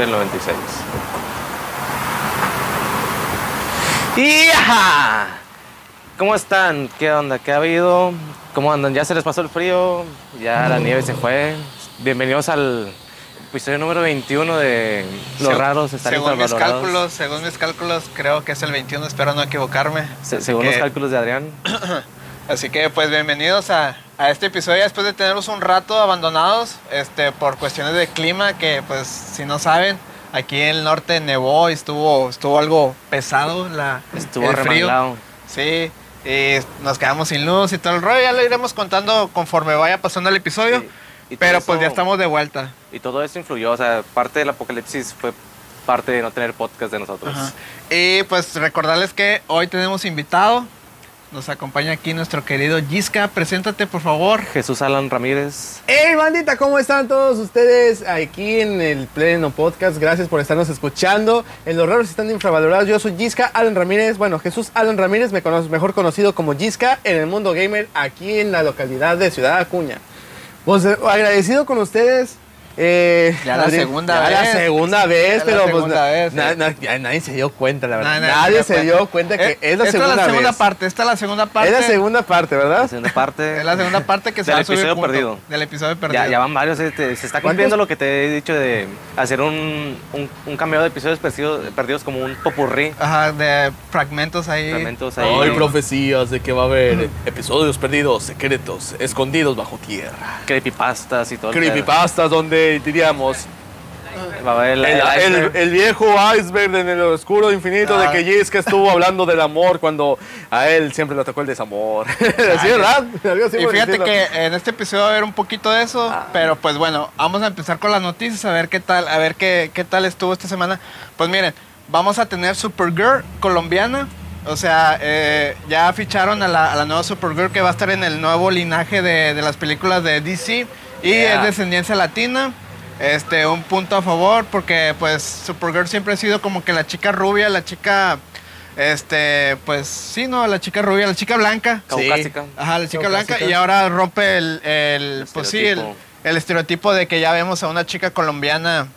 del 96. ¡Y ajá! ¿Cómo están? ¿Qué onda? ¿Qué ha habido? ¿Cómo andan? ¿Ya se les pasó el frío? ¿Ya la nieve se fue? Bienvenidos al episodio número 21 de Los Se- Raros Están según mis cálculos, según mis cálculos, creo que es el 21, espero no equivocarme. Se- según los que- cálculos de Adrián. Así que pues bienvenidos a, a este episodio después de tenerlos un rato abandonados este, por cuestiones de clima que pues si no saben, aquí en el norte nevó y estuvo, estuvo algo pesado la, Estuvo el frío. remanglado. Sí, y nos quedamos sin luz y todo el rollo, ya lo iremos contando conforme vaya pasando el episodio, Sí. Pero pues ya estamos de vuelta. Y todo eso influyó, o sea, parte del apocalipsis fue parte de no tener podcast de nosotros. Ajá. Y pues recordarles que hoy tenemos invitado. Nos acompaña aquí nuestro querido Giska. Preséntate, por favor. Jesús Alan Ramírez. Hey bandita, ¿cómo están todos ustedes aquí en el Pleno Podcast? Gracias por estarnos escuchando. En Los Raros están infravalorados. Yo soy Giska Alan Ramírez. Bueno, Jesús Alan Ramírez, me conoce, mejor conocido como Giska en el mundo gamer aquí en la localidad de Ciudad Acuña. Pues eh, agradecido con ustedes. Eh, Ya la segunda ya la vez. segunda vez, Ya la pero pues segunda na- vez, na- sí. na- ya nadie se dio cuenta, la verdad. Nadie- se se dio cuenta que Eh, es la esta segunda es la segunda vez. parte. Esta es la segunda parte. Es la segunda parte, ¿verdad? La segunda parte. Es la segunda parte que se Del va a subir episodio junto, perdido. Del episodio perdido. Ya, ya van varios, eh, te- se está cumpliendo lo que te he dicho de hacer un, un, un cameo de episodios perdidos, perdidos como un popurrí. Ajá, de fragmentos ahí. Fragmentos ahí. Hay profecías de que va a haber episodios perdidos, secretos, escondidos bajo tierra. Creepypastas y todo. Creepypastas donde diríamos pedo. Va a haber el, el, el- viejo iceberg en el oscuro infinito Ah. de que Jessica estuvo hablando del amor cuando a él siempre le atacó el desamor. ¿Sí, verdad? Algo así Y por el fíjate que en este episodio va a haber un poquito de eso, Ah. pero pues bueno, vamos a empezar con las noticias, a ver qué tal, a ver qué, qué tal estuvo esta semana. Pues miren, vamos a tener Supergirl colombiana, o sea, eh, ya ficharon a la, a la nueva Supergirl que va a estar en el nuevo linaje de, de las películas de DC y Yeah. es descendencia latina. Este, un punto a favor porque pues Supergirl siempre ha sido como que la chica rubia, la chica, este, pues sí, no, la chica rubia, la chica blanca. Caucásica. Ajá, la chica Caucásica. blanca y ahora rompe el, el, pues sí, el, estereotipo. el estereotipo de que ya vemos a una chica colombiana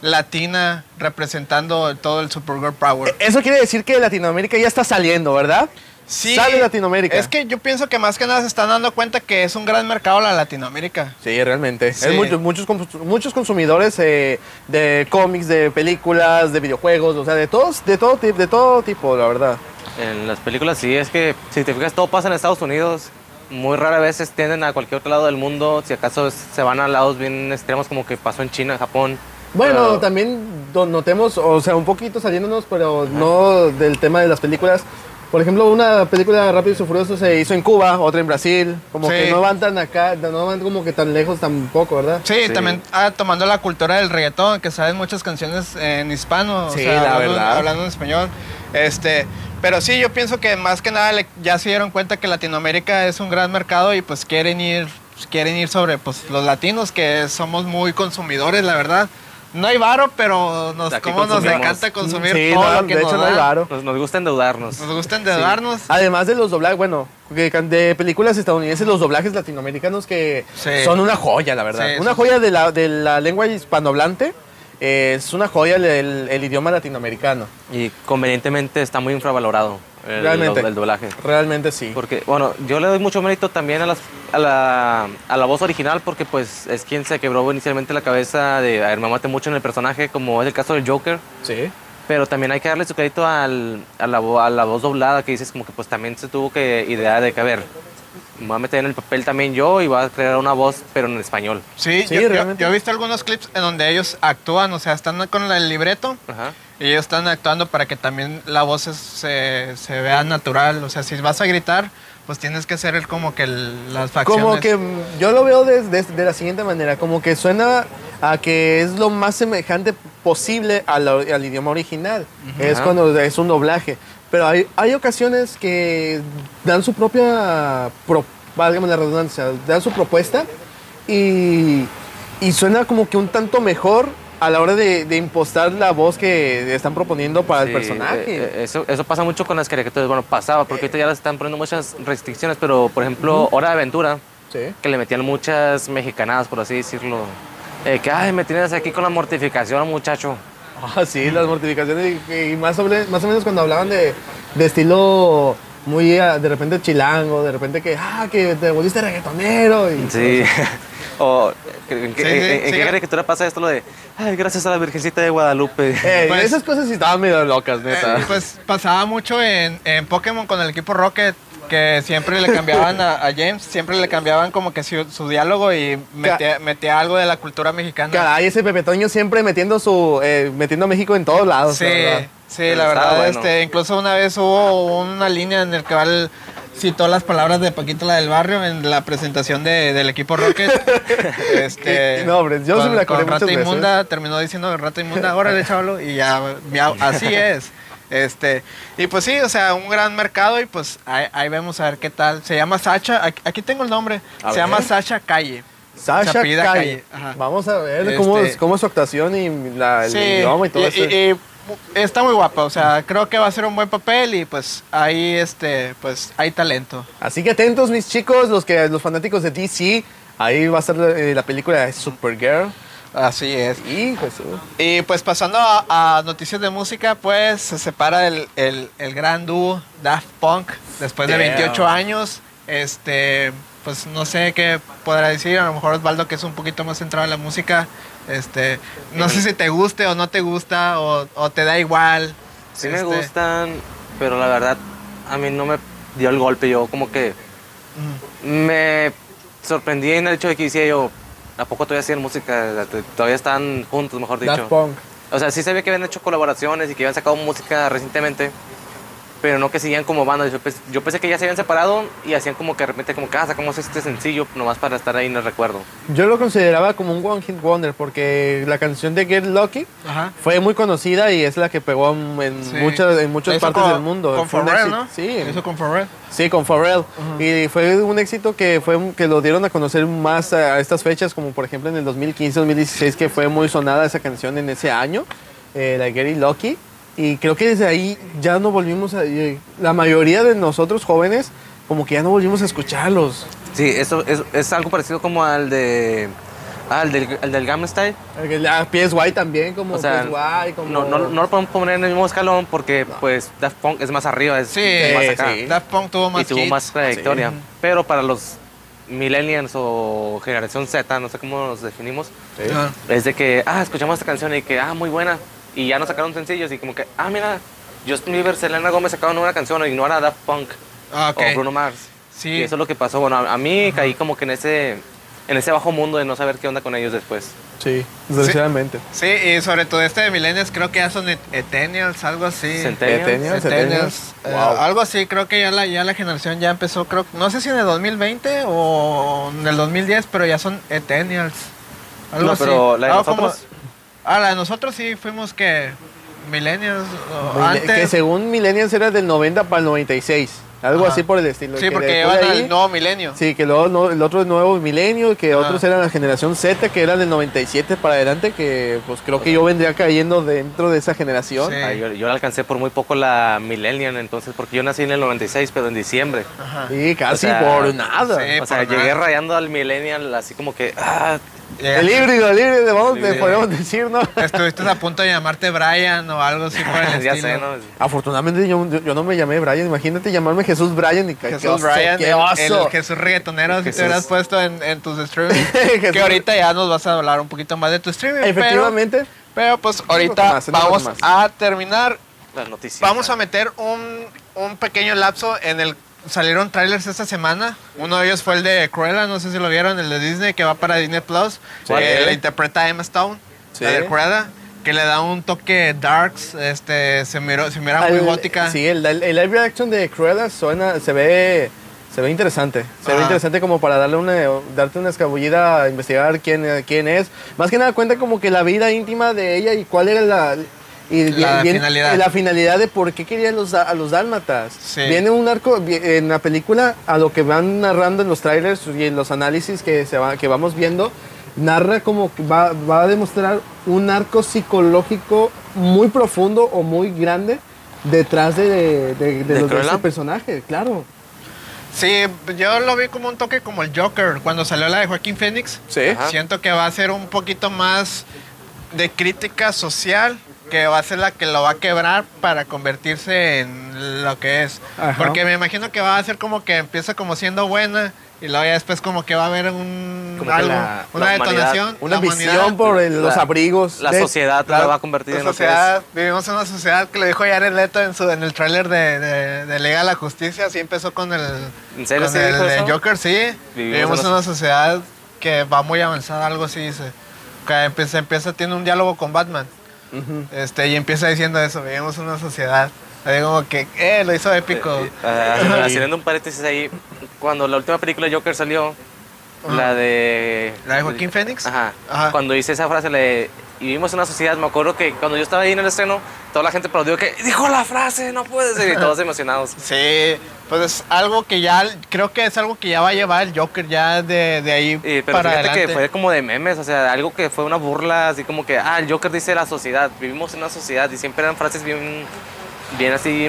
latina representando todo el Supergirl Power. Eso quiere decir que Latinoamérica ya está saliendo, ¿verdad? Sí, Sale Latinoamérica. Es que yo pienso que más que nada se están dando cuenta que es un gran mercado la Latinoamérica. Sí, realmente. Sí. Es muchos, muchos, cons- muchos consumidores eh, de cómics, de películas, de videojuegos, o sea, de todos, de todo, de todo tipo, la verdad. En las películas sí, es que si te fijas todo pasa en Estados Unidos. Muy rara vez se extienden a cualquier otro lado del mundo. Si acaso se van a lados bien extremos como que pasó en China, Japón. Bueno, Pero- también notemos, o sea, un poquito saliéndonos, pero no del tema de las películas. Por ejemplo, una película Rápidos y Furiosos se hizo en Cuba, otra en Brasil. Como Sí. que no van tan acá, no van como que tan lejos tampoco, ¿verdad? Sí, Sí. también ah, tomando la cultura del reggaetón, que saben muchas canciones en hispano, o Sí, sea, la hablando, verdad. hablando en español. Este, pero sí, yo pienso que más que nada le- ya se dieron cuenta que Latinoamérica es un gran mercado y pues quieren ir, quieren ir sobre pues los latinos que somos muy consumidores, la verdad. No hay varo, pero nos, Aquí cómo nos consumimos. encanta consumir Sí, todo no, lo que de nos hecho no hay varo. Nos, nos gusta endeudarnos. Nos gusta endeudarnos. Además de los doblajes, bueno, que can- de películas estadounidenses, los doblajes latinoamericanos que Sí. son una joya, la verdad. Sí, una joya de la, de la lengua hispanohablante. eh, es una joya el, el- el idioma latinoamericano. Y convenientemente está muy infravalorado el, Realmente. el doblaje. Realmente sí. Porque, bueno, yo le doy mucho mérito también a, las- a, la, a la voz original porque pues es quien se quebró inicialmente la cabeza de, a ver, me mate mucho en el personaje, como es el caso del Joker. Sí. Pero también hay que darle su crédito al- a, la, a la voz doblada que dices como que pues también se tuvo que idea de que, a ver, me voy a meter en el papel también yo y voy a crear una voz pero en español. Sí, Sí, yo, yo- yo he visto algunos clips en donde ellos actúan, o sea, están con el libreto Ajá. Y ellos están actuando para que también la voz es- se, se vea natural. O sea, si vas a gritar, pues tienes que hacer el, como que el- las facciones. Como que yo lo veo de, de- de la siguiente manera, como que suena a que es lo más semejante posible al, al idioma original. Es Ajá. cuando es un doblaje. Pero hay, hay ocasiones que dan su propia, pro- válgame la redundancia, dan su propuesta y, y suena como que un tanto mejor a la hora de, de impostar la voz que están proponiendo para el personaje. eh, eh, eso, eso pasa mucho con las caricaturas. Bueno, pasaba, porque ahorita ya les están poniendo muchas restricciones, pero por ejemplo, Hora de Aventura, sí. que le metían muchas mexicanadas, por así decirlo. Eh, que, ay, me tienes aquí con la mortificación, muchacho. Ah, sí, las mortificaciones y, y más, sobre, más o menos cuando hablaban de, de estilo muy ah, de repente chilango, de repente que, ah, que te volviste reggaetonero. Y Sí. o, ¿en qué, Sí, sí, en- sí. qué caricatura pasa esto lo de, ay, gracias a la Virgencita de Guadalupe? Eh, Pues- esas cosas sí estaban medio locas, neta. Eh, pues pasaba mucho en, en Pokémon con el equipo Rocket, que siempre le cambiaban a, a James, siempre le cambiaban como que su, su diálogo y metía, metía algo de la cultura mexicana. Caray, ese Pepe Toño siempre metiendo su eh, metiendo a México en todos lados. Sí, la verdad. sí, Pero la verdad, bueno. este, incluso una vez hubo una línea en el que él citó las palabras de Paquito la del barrio en la presentación de- del equipo Rocket. este, No, hombre, yo sí me la con Rata veces. Inmunda, terminó diciendo Rata Inmunda, órale, chavalo, y ya, así es. Este, y pues sí, o sea, un gran mercado y pues ahí, ahí vemos a ver qué tal. Se llama Sacha, aquí, aquí tengo el nombre, A se ver. llama Sacha Calle. Sasha Se Calle. Vamos a ver cómo, Este- es, cómo es su actuación y la, el Sí, idioma y todo eso. y- y está muy guapa, o sea, creo que va a ser un buen papel y pues ahí este, pues hay talento. Así que atentos, mis chicos, los que los fanáticos de DC. Ahí va a estar eh, la película de Supergirl. Así es. Y Jesús. Y pues pasando a, a noticias de música, pues se separa el, el- el gran dúo Daft Punk después de Damn. 28 años. Este, pues no sé qué podrá decir, a lo mejor Osvaldo que es un poquito más centrado en la música, este, no sé si te guste o no te gusta o, o te da igual. Sí me Este, gustan, pero la verdad a mí no me dio el golpe. Yo como que mm, me sorprendí en el hecho de que decía yo, ¿a poco todavía hacían música? Todavía están juntos, mejor dicho. Daft Punk. O sea, sí se ve que habían hecho colaboraciones y que habían sacado música recientemente, pero no que seguían como banda. Yo, pens- yo pensé que ya se habían separado y hacían como que de repente como ah, sacamos este sencillo nomás para estar ahí en el recuerdo. Yo lo consideraba como un One Hit Wonder porque la canción de Get Lucky Ajá. fue muy conocida y es la que pegó en, Sí. muchas, en muchas partes con- del mundo. Con Pharrell, ¿no? Sí, Hizo con Pharrell. Sí, con Pharrell. Y fue un éxito que fue que lo dieron a conocer más a estas fechas, como por ejemplo en el 2015, 2016, que fue muy sonada esa canción en ese año, eh, la Gary Lucky. Y creo que desde ahí ya no volvimos a... eh, La mayoría de nosotros jóvenes, como que ya no volvimos a escucharlos. Sí, eso es, es algo parecido como al de... Ah, al del, al del Gangnam Style. La PSY también, como O sea, PSY, como... no, no, no lo podemos poner en el mismo escalón porque pues Daft Punk es más arriba, es Sí, más acá. sí. Daft Punk tuvo más y tuvo hits. más trayectoria. Sí. Pero para los millennials o generación Z, no sé cómo nos definimos, Sí. Es de que, ah, escuchamos esta canción y que, ah, muy buena. Y ya nos sacaron sencillos y como que, ah, mira, Justin Bieber, Selena Gómez sacaron una canción y no era Daft Punk Ah, ok. o Bruno Mars. Sí. Y eso es lo que pasó. Bueno, a, a mí caí como que en ese, en ese bajo mundo de no saber qué onda con ellos después. Sí, desgraciadamente. Sí, y sobre todo este de Millennials, creo que ya son et- Etennials, algo así. Centennials. Centennials. Eh, Wow. algo así, creo que ya la, ya la generación ya empezó, creo, no sé si en el 2020 o en el 2010, pero ya son Etennials. Algo No, así. pero la de como- nosotros. ah, de nosotros sí fuimos que Millennials o Mille- Que antes. según Millennials era del 90 para el 96. Algo Ajá. así por el estilo. Sí, que porque ahí- al nuevo milenio. Sí, que luego no- el otro es nuevo milenio, que Ajá. otros eran la generación Z, que eran del 97 para adelante, que pues creo que yo vendría cayendo dentro de esa generación. Sí. Ah, yo, yo alcancé por muy poco la Millennial, entonces, porque yo nací en el 96, pero en diciembre. Ajá. Y casi O sea, por nada. sí. o sea, llegué rayando al Millennial así como que, ah, El híbrido, el híbrido, vamos, Sí. le podemos decir, ¿no? Estuviste a punto de llamarte Brian o algo así por el ya estilo. sé, ¿no? Afortunadamente yo, yo- yo no me llamé Brian, imagínate llamarme Jesús Brian y qué Jesús oso, Brian, qué oso. el Jesús reggaetonero, si te Jesús. hubieras puesto en, en tus streamings. Jesús. que ahorita ya nos vas a hablar un poquito más de tu streaming. Efectivamente. Pero, pues ahorita más, vamos a terminar. Las noticias. Vamos a meter un, un pequeño lapso en el. Salieron trailers esta semana. Uno de ellos fue el de Cruella, no sé si lo vieron, el de Disney que va para Disney Plus. Sí. que la interpreta Emma Stone, Sí. la de Cruella, que le da un toque darks, este, se miró, se mira muy gótica. Sí, el, el live action de Cruella suena, se ve, se ve interesante. Se ve interesante como para darle una, darte una escabullida a investigar quién, eh, quién es. Más que nada cuenta como que la vida íntima de ella y cuál era la... Y La bien- finalidad. la finalidad de por qué querían los, a los dálmatas. Sí. Viene un arco en la película, a lo que van narrando en los trailers y en los análisis que, se va, que vamos viendo, narra como que va, va a demostrar un arco psicológico muy profundo o muy grande detrás de, de, de- de ¿De los de Cruella? ese personaje, claro. Sí, yo lo vi como un toque como el Joker cuando salió la de Joaquín Phoenix. Sí. Ajá. Siento que va a ser un poquito más de crítica social, que va a ser la que lo va a quebrar para convertirse en lo que es. Ajá. Porque me imagino que va a ser como que empieza como siendo buena y luego ya después como que va a haber un Como algo, la- una la detonación, Una la visión humanidad. por el- los La- abrigos. La de- sociedad La- va a convertir la en lo que sociedad, vivimos en una sociedad que le dijo Jared Leto en, su, en el tráiler de, de, de Liga de la Justicia, así empezó con el, ¿En serio con sí el de eso? Joker, sí. Vivimos Vivimos, en una sociedad que va muy avanzada, algo así dice. Que empieza, empieza, tiene un diálogo con Batman. Este, y empieza diciendo eso, vivimos en una sociedad. Ahí como que, eh, lo hizo épico. Eh, eh, haciendo un paréntesis ahí, cuando la última película de Joker salió, la de... ¿La de Joaquín Phoenix? Ajá. Ajá. Cuando hice esa frase, le, y vivimos en una sociedad, me acuerdo que cuando yo estaba ahí en el estreno, toda la gente aplaudió que dijo la frase, no puede ser, y todos emocionados. Sí, pues es algo que ya, creo que es algo que ya va a llevar el Joker ya de, de ahí Y, pero para fíjate adelante. que fue como de memes, o sea, algo que fue una burla, así como que, ah, el Joker dice la sociedad, vivimos en una sociedad, y siempre eran frases bien, bien así,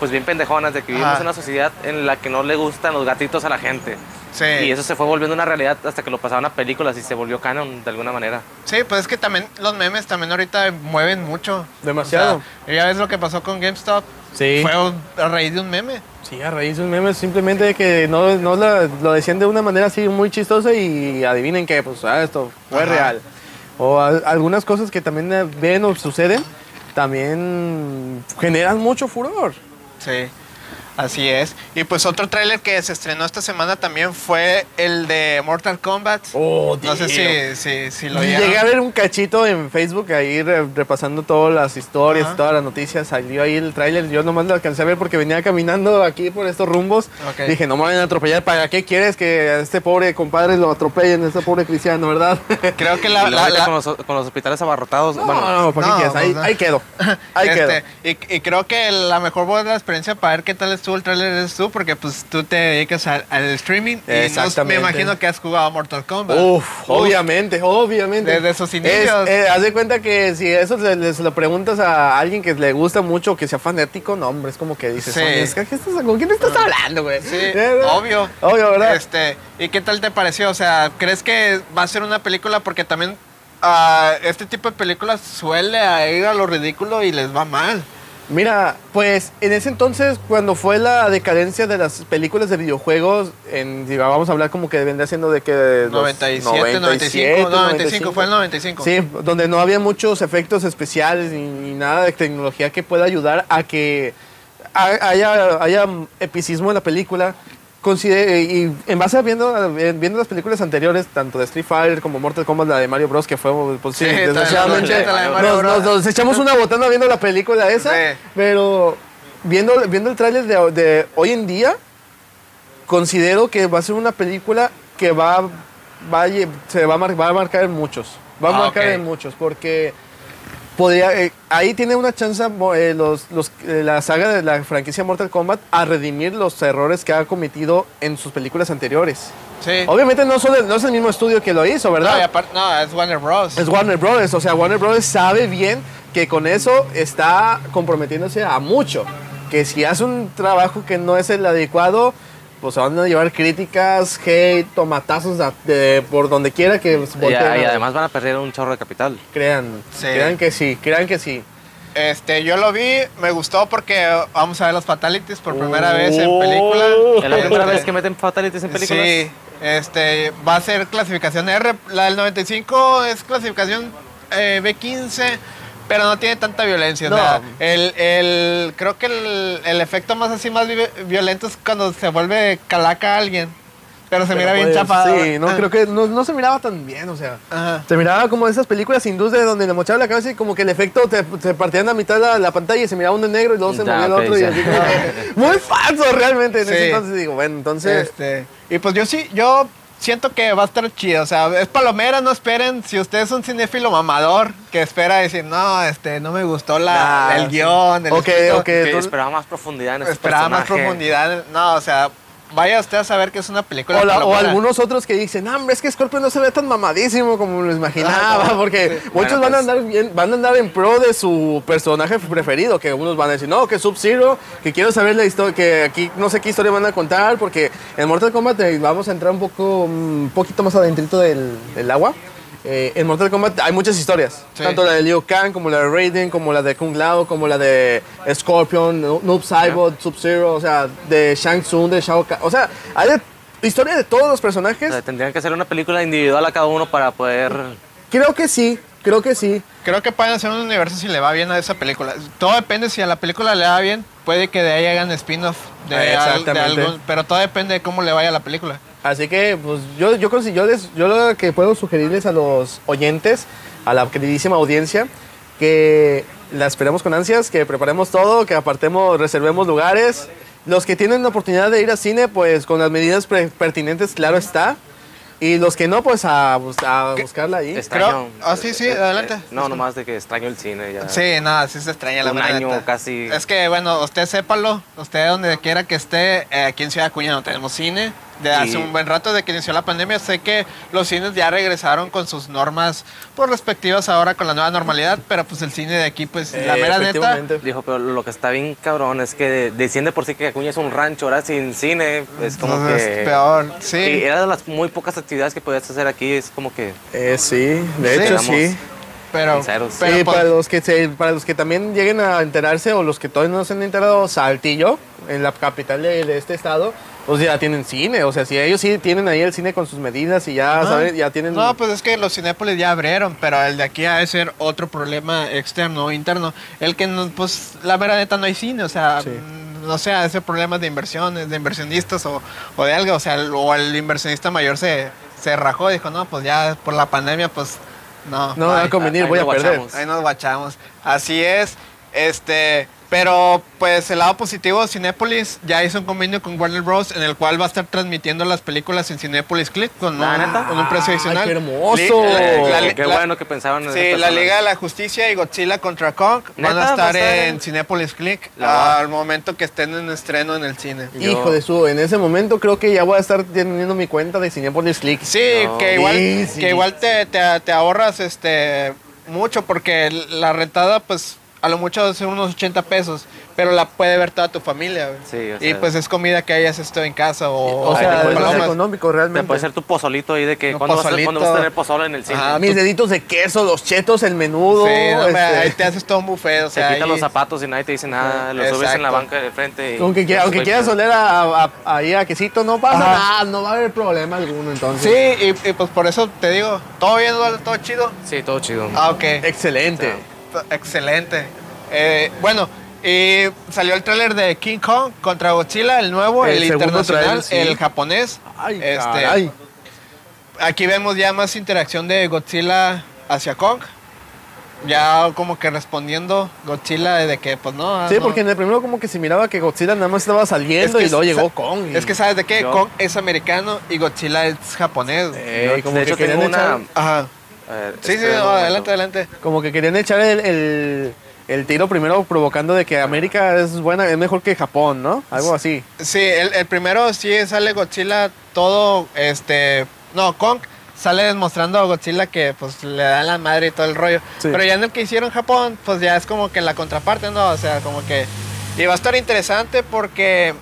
pues bien pendejonas, de que vivimos Ajá. en una sociedad en la que no le gustan los gatitos a la gente. Sí. Y eso se fue volviendo una realidad hasta que lo pasaban a películas y se volvió canon de alguna manera. Sí, pues es que también los memes también ahorita mueven mucho. Demasiado. O sea, ya ves lo que pasó con GameStop. Sí. Fue a raíz de un meme. Sí, a raíz de un meme, simplemente de que no, no la- lo decían de una manera así muy chistosa y adivinen que, pues, ah, esto fue Ajá. real. O al- algunas cosas que también eh, ven o suceden, también generan mucho furor. Sí. Así es. Y pues otro tráiler que se estrenó esta semana también fue el de Mortal Kombat. Oh, no sé si, si, si lo Llegué a vieron. ver un cachito en Facebook ahí re- repasando todas las historias, Ajá. todas las noticias. Salió ahí el tráiler. Yo nomás lo alcancé a ver porque venía caminando aquí por estos rumbos. Dije, no me vayan a atropellar. ¿Para qué quieres que a este pobre compadre lo atropellen, a este pobre cristiano, verdad? Creo que la... la- la- Con, los, con los hospitales abarrotados, No, bueno, no, ¿para qué quieres? Ahí, ahí quedo. Ahí quedo. Este, y, y creo que la mejor buena experiencia para ver qué tal estuvo el tráiler es tú, porque pues tú te dedicas al, al streaming y no- me imagino que has jugado a Mortal Kombat. Uf, Uf. obviamente, obviamente. Desde sus inicios. Es, eh, haz de cuenta que si eso se lo preguntas a alguien que le gusta mucho, que sea fanático, no, hombre, es como que dices, Sí. "Oye, es que, ¿qué estás- ¿con quién estás hablando, güey? Sí, obvio. Obvio, ¿verdad? Este, ¿y qué tal te pareció? O sea, ¿crees que va a ser una película? Porque también ah, este tipo de películas suele ir a lo ridículo y les va mal. Mira, pues en ese entonces, cuando fue la decadencia de las películas de videojuegos, en, vamos a hablar como que vendría siendo de que... los 97, 95, 95, fue el 95. Sí, donde no había muchos efectos especiales ni, ni nada de tecnología que pueda ayudar a que ha- haya, haya epicismo en la película. Considere- y en base a viendo, viendo las películas anteriores, tanto de Street Fighter como Mortal Kombat, la de Mario Bros, que fue, pues sí, Sí, desgraciadamente, nos, Bros. nos- nos echamos una botana viendo la película esa, Sí. pero viendo, viendo el tráiler de, de hoy en día, considero que va a ser una película que va, va, se va, a mar- va a marcar en muchos. Va a Ah, marcar en muchos, porque podría, eh, ahí tiene una chance eh, los, los- eh, la saga de la franquicia Mortal Kombat a redimir los errores que ha cometido en sus películas anteriores. Sí. Obviamente no, son no es el mismo estudio que lo hizo, ¿verdad? No, no, es Warner Bros. Es Warner Brothers, o sea, Warner Brothers sabe bien que con eso está comprometiéndose a mucho. Que si hace un trabajo que no es el adecuado, pues se van a llevar críticas, hate, tomatazos de, de- por donde quiera que y, volteen y además van a perder un chorro de capital. Crean, Sí. crean que sí, crean que sí. Este, yo lo vi, me gustó porque vamos a ver los fatalities por primera Oh. vez en película. Es la primera Este, vez que meten fatalities en películas. Sí, este, va a ser clasificación R. La del 95 es clasificación eh, B15, pero no tiene tanta violencia. O No. sea, el, el- creo que el, el efecto más así, más vi- violento es cuando se vuelve calaca a alguien. Pero se mira bien pues, chapado. Sí, no, Ah. creo que no, no se miraba tan bien, o sea. Ajá. Se miraba como esas películas hindús de donde le mochaban la cabeza y como que el efecto te, te partían a mitad la, la pantalla y se miraba uno en negro y luego se movía el otro y así como Muy falso realmente en Sí. ese entonces digo, bueno, entonces... Este, y pues yo sí, yo siento que va a estar chido. O sea, es palomera, no esperen. Si usted es un cinéfilo mamador que espera decir, no, este, no me gustó la, el sí. guion, el Ok, escrito", ok. Que entonces- esperaba más profundidad en este esperaba más profundidad. No, o sea, vaya usted a saber que es una película. O, la- o algunos otros que dicen, no, hombre, es que Scorpion no se ve tan mamadísimo como lo imaginaba, Ah, no, porque sí. muchos Bueno, van, a pues- andar bien, van a andar en pro de su personaje preferido, que unos van a decir, no, que Sub-Zero, que quiero saber la historia, que aquí no sé qué historia van a contar, porque en Mortal Kombat eh, vamos a entrar un poco, un poquito más adentrito del, del agua. Eh, en Mortal Kombat hay muchas historias, Sí. tanto la de Liu Kang, como la de Raiden, como la de Kung Lao, como la de Scorpion, No- Noob Saibot, Sub-Zero, o sea, de Shang Tsung, de Shao Kahn, o sea, hay de- historia de todos los personajes. O sea, tendrían que hacer una película individual a cada uno para poder... Creo que sí, creo que sí. Creo que pueden hacer un universo si le va bien a esa película. Todo depende si a la película le va bien, puede que de ahí hagan spin-off de, al- de exactamente. algún, pero todo depende de cómo le vaya a la película. Así que, pues yo, yo, consi- yo, les- yo lo que puedo sugerirles a los oyentes, a la queridísima audiencia, que la esperemos con ansias, que preparemos todo, que apartemos, reservemos lugares. Los que tienen la oportunidad de ir al cine, pues con las medidas pre- pertinentes, claro está. Y los que no, pues a, bus- a buscarla ahí. Extraño. Ah, sí, sí, adelante. no, nomás de que extraño el cine ya. Sí, nada, sí se extraña la Un año neta. casi. Es que, bueno, usted sépalo, usted donde quiera que esté, eh, aquí en Ciudad Acuña no tenemos cine. De hace Sí. un buen rato de que inició la pandemia, sé que los cines ya regresaron con sus normas por respectivas ahora con la nueva normalidad, pero pues el cine de aquí, pues la Eh, mera neta. Dijo, pero lo que está bien cabrón es que de- desciende por sí que Acuña es un rancho, ahora sin cine, es como pues, que... es peor. Sí, Y era de las muy pocas actividades que podías hacer aquí, es como que... Eh, sí, de Sí. hecho sí. pero, pero Sí, pues, para los que se- para los que también lleguen a enterarse o los que todavía no se han enterado, Saltillo, en la capital de, de este estado, pues ya tienen cine. O sea, si ellos sí tienen ahí el cine con sus medidas y ya. ¿sabes? Ya tienen... No, pues es que los Cinépolis ya abrieron, pero el de aquí ha de ser otro problema externo o interno. El que, no, pues, la mera neta no hay cine, o sea, Sí. mm, no sé, ese problema de inversiones, de inversionistas o, o de algo, o sea, el- o el inversionista mayor se, se rajó, dijo, no, pues ya por la pandemia, pues, no. no va a bye". convenir, voy a perder. guachamos. Ahí nos guachamos. Así es. Este, pero pues el lado positivo, Cinépolis ya hizo un convenio con Warner Bros. en el cual va a estar transmitiendo las películas en Cinépolis Click con, un, ¿neta? con un precio Ay, adicional. qué hermoso. Li- la- la- qué la- bueno que pensaban en Sí, la. Liga de la Justicia y Godzilla contra Kong van ¿Neta? a ¿Va a estar en en- Cinépolis Click La- al momento que estén en estreno en el cine. Yo- Hijo de su, en ese momento creo que ya voy a estar teniendo mi cuenta de Cinepolis Click. Sí, No. que igual, Sí, sí. que igual te, te- te ahorras este mucho porque la rentada pues a lo mucho son unos 80 pesos, pero la puede ver toda tu familia. Sí, o y pues es comida que hayas esto en casa o, O sea, te es más económico Te realmente. puede ser tu pozolito ahí de que cuando vas, a, cuando vas a tener pozole en el cine. Ajá, Mis deditos de queso, los chetos, el menudo. Sí, no, este, ahí te haces todo un buffet, o Se sea, quitan ahí- los zapatos y nadie te dice nada, lo subes en la Exacto. banca de frente. Y, Aunque, quiera- aunque quieras oler a, a- ahí a quesito, no pasa Ajá. nada, no va a haber problema alguno entonces. Sí, y, y, pues por eso te digo, todo bien, Eduardo? todo chido. Sí, todo chido. Ah, ok. Excelente. Excelente. Eh, bueno, y salió el tráiler de King Kong contra Godzilla, el nuevo, El internacional, sí. el japonés. Ay, Este, caray. Aquí vemos ya más interacción de Godzilla hacia Kong. Ya como que respondiendo Godzilla de que pues no. Sí, no. porque en el primero como que se miraba que Godzilla nada más estaba saliendo Es que y luego llegó Kong. y- Es que sabes de qué, Yo- Kong es americano y Godzilla es japonés. Eh, como de que hecho, tengo una... echar- Ajá. A ver, Sí, sí, no, adelante, adelante. Como que querían echar el, el- el tiro primero provocando de que América es buena, es mejor que Japón, ¿no? Algo así. Sí, el, el primero sí sale Godzilla todo, este, no, Kong sale demostrando a Godzilla que pues le da la madre y todo el rollo. Sí. Pero ya en el que hicieron Japón, pues ya es como que la contraparte, ¿no? O sea, como que... Y va a estar interesante porque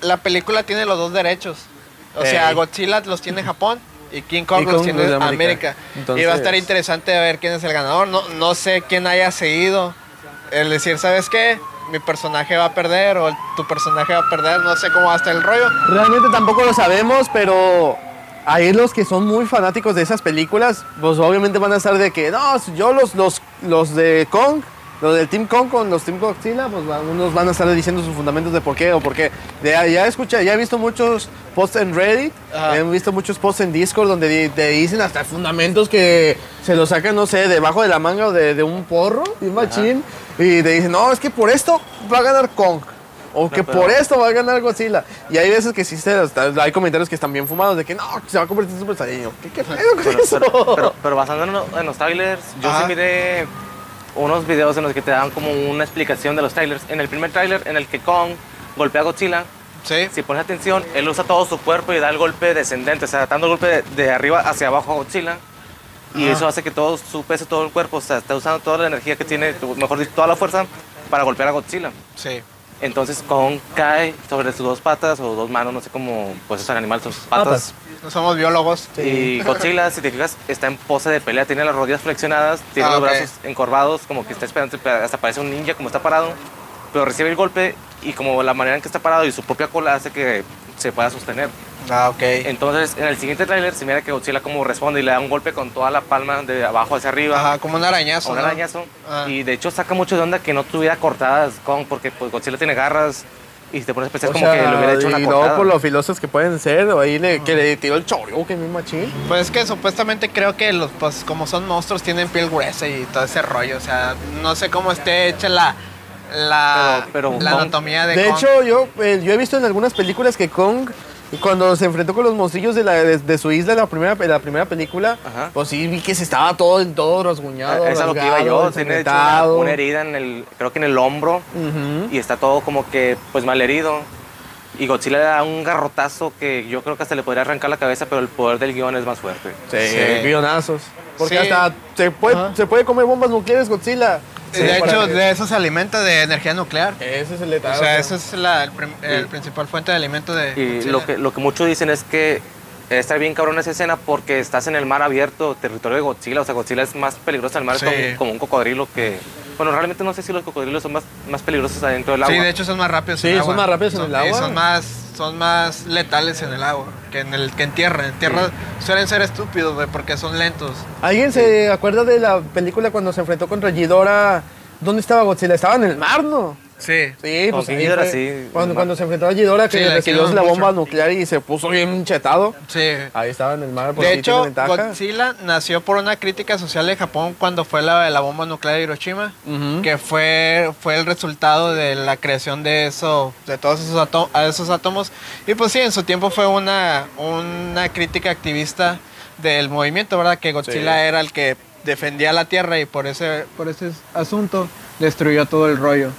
la película tiene los dos derechos. O sea. Godzilla los tiene Japón y King Kong, los Kong tiene los de América. América. Y va a estar Entonces- interesante ver quién es el ganador. No, no sé quién haya seguido. El decir, ¿sabes qué? Mi personaje va a perder o tu personaje va a perder. No sé cómo va a estar el rollo. Realmente tampoco lo sabemos, pero ahí los que son muy fanáticos de esas películas, pues obviamente van a estar de que, no, yo los, los, los de Kong, los del Team Kong con los Team Godzilla, pues unos van a estar diciendo sus fundamentos de por qué o por qué. De, ya escucha, ya he visto muchos posts en Reddit, Ajá. he visto muchos posts en Discord donde te dicen hasta fundamentos que se los sacan, no sé, debajo de la manga o de, de un porro, de un machín, y te dicen, no, es que por esto va a ganar Kong. O que por esto va a ganar Godzilla. Y hay veces que sí se, hay comentarios que están bien fumados de que no, se va a convertir en Super Saiyajin. ¿Qué, qué pedo con Pero, eso? pero, pero, en los trailers, yo sí miré unos videos en los que te dan como una explicación de los trailers. En el primer trailer, en el que Kong golpea a Godzilla, Sí. Si pones atención, él usa todo su cuerpo y da el golpe descendente, o sea, dando el golpe de, de arriba hacia abajo a Godzilla. Y eso hace que todo su peso, todo el cuerpo, o sea, está usando toda la energía que tiene, mejor dicho, toda la fuerza para golpear a Godzilla. Sí. Entonces Kong cae sobre sus dos patas o dos manos, no sé cómo, pues es el animal, sus patas. Patas. No somos biólogos. Y Godzilla, si te fijas, está en pose de pelea, tiene las rodillas flexionadas, tiene Ah, los brazos encorvados, como que está esperando, hasta parece un ninja como está parado, pero recibe el golpe y como la manera en que está parado y su propia cola hace que se pueda sostener. Ah, ok. Entonces, en el siguiente tráiler se mira que Godzilla como responde y le da un golpe con toda la palma de abajo hacia arriba. Ajá, como un arañazo. Un ¿no? arañazo. Ah. Y de hecho saca mucho de onda que no tuviera cortadas Kong, porque pues, Godzilla tiene garras y te pones a pensar O como sea, que le hubiera hecho una y cortada. no por lo filosos que pueden ser, o ahí le, que le tiró el chorro, que mi machín. Pues es que supuestamente creo que los, pues como son monstruos tienen piel gruesa y todo ese rollo. O sea, no sé cómo esté hecha la, la, Pero- pero la Kong- anatomía de, De Kong. hecho, yo, eh, yo he visto en algunas películas que Kong, cuando se enfrentó con los monstrillos de, la, de, de su isla en la primera, en la primera película, Ajá. pues sí vi que se estaba todo, todo rasguñado. Ah, es a lo que iba yo. Tiene una, una herida en el, creo que en el hombro Ujú. y está todo como que pues mal herido. Y Godzilla le da un garrotazo que yo creo que hasta le podría arrancar la cabeza, pero el poder del guion es más fuerte. Sí, Sí. guionazos. Porque Sí. hasta se puede, Ajá. se puede comer bombas nucleares Godzilla. De hecho, que- de eso se alimenta de energía nuclear. Ese es el O detalle. sea, esa es la el, prim- el Y- principal fuente de alimento de Y lo que, lo que muchos dicen es que está bien cabrón esa escena porque estás en el mar abierto, territorio de Godzilla. O sea, Godzilla es más peligroso en el mar Sí. como, como un cocodrilo que... Bueno, realmente no sé si los cocodrilos son más, más peligrosos adentro del agua. Sí, de hecho son más rápidos Sí, en el son agua. más rápidos en Son- el agua. y son más, son más letales en el agua que en, el, que en tierra. En tierra suelen ser estúpidos, güey, porque son lentos. ¿Alguien se acuerda de la película cuando se enfrentó contra Ghidorah? ¿Dónde estaba Godzilla? Estaba en el mar, ¿no? Sí. Sí, pues ahí Ghidorah, fue sí, Cuando, cuando se enfrentó a Ghidorah, que Sí, le le recibió la mucho. bomba nuclear y se puso bien chetado. Sí. Ahí estaba en el mar, pues De tiene hecho, ventaja. Godzilla nació por una crítica social de Japón cuando fue la, la bomba nuclear de Hiroshima, Ujú. que fue, fue el resultado de la creación de eso, de todos esos, ato- a esos átomos. Y pues sí, en su tiempo fue una, una crítica activista del movimiento, ¿verdad? Que Godzilla Sí. era el que defendía la Tierra y por ese, por ese asunto destruyó todo el rollo.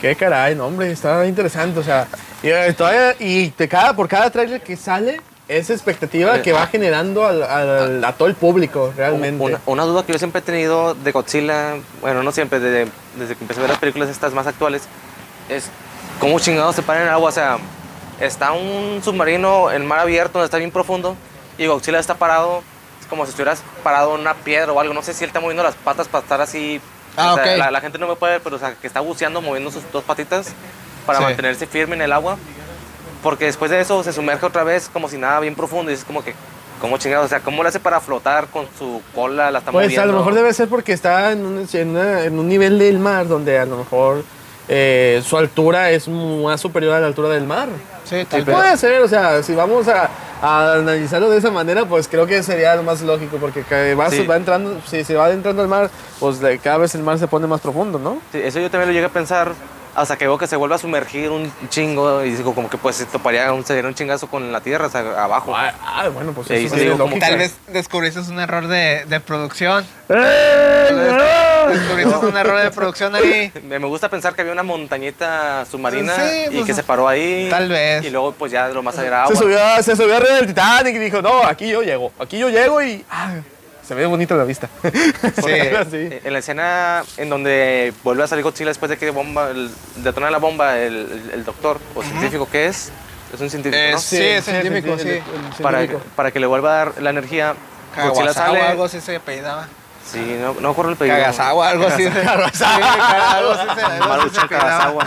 Qué caray, no, hombre, está interesante. O sea, y, eh, todavía, y de cada, por cada tráiler que sale, esa expectativa Eh, que va generando al- al- a todo el público, realmente. Una, una duda que yo siempre he tenido de Godzilla, bueno, no siempre, desde, desde que empecé a ver las películas estas más actuales, es cómo chingados se paran en el agua. O sea, está un submarino en mar abierto donde está bien profundo y Godzilla está parado, es como si estuvieras parado en una piedra o algo. No sé si él está moviendo las patas para estar así. Ah, o sea, ok. la, la gente no me puede ver, pero o sea, que está buceando, moviendo sus dos patitas para Sí. mantenerse firme en el agua. Porque después de eso se sumerge otra vez como si nada bien profundo y es como que, ¿cómo chingados? O sea, ¿cómo le hace para flotar con su cola? La está Pues moviendo. a lo mejor debe ser porque está en un, en una- en un nivel del mar donde a lo mejor eh, su altura es más superior a la altura del mar. Sí, tal Sí, puede ser, o sea, si vamos a, a analizarlo de esa manera, pues creo que sería lo más lógico, porque que va, Sí. va entrando, si se va adentrando al mar, pues cada vez el mar se pone más profundo, ¿no? Sí, eso yo también lo llegué a pensar hasta que veo que se vuelve a sumergir un chingo y digo como que pues se toparía un, se diera un chingazo con la tierra, o sea, abajo. Ah, ah, bueno, pues eso sí, digo, como. Tal vez descubriste un error de, de producción. ¡Eh, no! Descubriste un error de producción ahí. Me, me gusta pensar que había una montañita submarina Sí, y pues, que se paró ahí. tal vez. Y luego pues ya lo más allá era Se agua. subió, se subió arriba del Titanic y dijo, no, aquí yo llego, aquí yo llego y ah, se ve bonita la vista. Sí. Así. Eh, En la escena en donde vuelve a salir Godzilla después de que bomba, el- detona la bomba, el, el- doctor o científico que es, es un científico, Eh, ¿no? sí, es científico, sí. el- el para, científico. para que le vuelva a dar la energía, Godzilla Kagasawa, sale. algo así se apellidaba. Sí, no, no recuerdo el pedido. Kagasawa, algo así. se- Sí, algo así Maruchan. Kagasawa.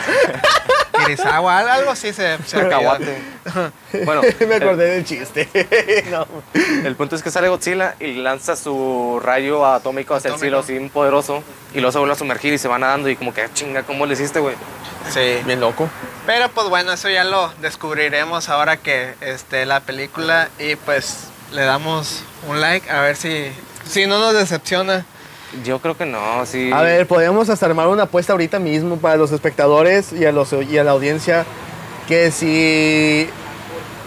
Algo así se, se. Cacahuate. Bueno, Me acordé del chiste. No. el, el punto es que sale Godzilla y lanza su rayo atómico hacia el cielo así poderoso y luego se vuelve a sumergir y se va nadando y como que "Ah, chinga, ¿cómo le hiciste, güey? Sí. Bien loco. Pero pues bueno, eso ya lo descubriremos ahora que esté la película y pues le damos un like a ver si, si no nos decepciona. Yo creo que no, sí. A ver, podemos hasta armar una apuesta ahorita mismo para los espectadores y a, los, y a la audiencia que si...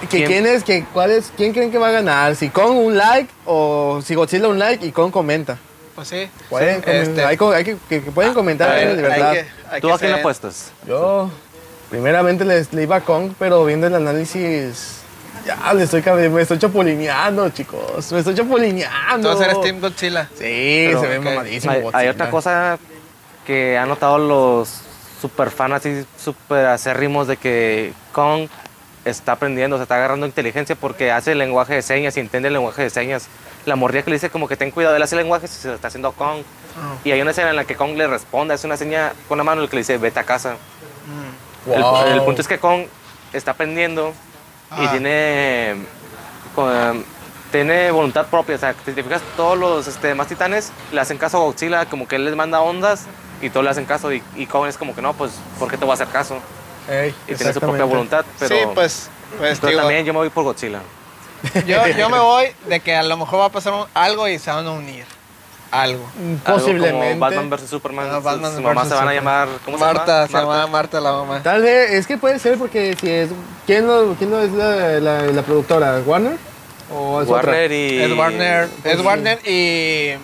Que ¿Quién? quién, es, que, cuál es, ¿Quién creen que va a ganar? ¿Si con un like o si Godzilla un like y con comenta? Pues sí. Pueden, Sí, comen- este, hay, que, que- que pueden comentar a ver, hay que- hay ¿Tú que a quién apuestas? Yo, Primeramente le, le iba a Kong, pero viendo el análisis. Ya, le estoy, me estoy chapulineando, chicos. Me estoy chapulineando. Entonces eres Team Godzilla. Sí, Pero, se ve mamadísimo. Hay, hay otra cosa que han notado los super fans así, super acérrimos de que Kong está aprendiendo, se está agarrando inteligencia porque hace el lenguaje de señas y entiende el lenguaje de señas. La morría que le dice como que ten cuidado, él hace el lenguaje si se lo está haciendo Kong. Y hay una escena en la que Kong le responde, hace una seña con la mano el que le dice vete a casa. El- Wow. El, punto es que Kong está aprendiendo y Ah. tiene, con- tiene voluntad propia. O sea, si te fijas, todos los este, demás titanes le hacen caso a Godzilla, como que él les manda ondas y todos le hacen caso. Y, y Kong es como que no, pues, ¿por qué te voy a hacer caso? Ey, Y tiene su propia voluntad, pero, sí, pues, pues pero digo, también yo me voy por Godzilla. yo, yo me voy de que a lo mejor va a pasar un- algo y se van a unir. Algo. Algo Posiblemente. Como Batman vs Superman. Ah, su- Batman su mamá versus se van a llamar. ¿Cómo Marta, se se llama? llama Marta la mamá. Tal vez, es que puede ser porque si es. ¿Quién lo, quién lo es la, la, la productora? ¿Warner? ¿O es otra? Warner y. Es Warner, sí. Warner y Ah,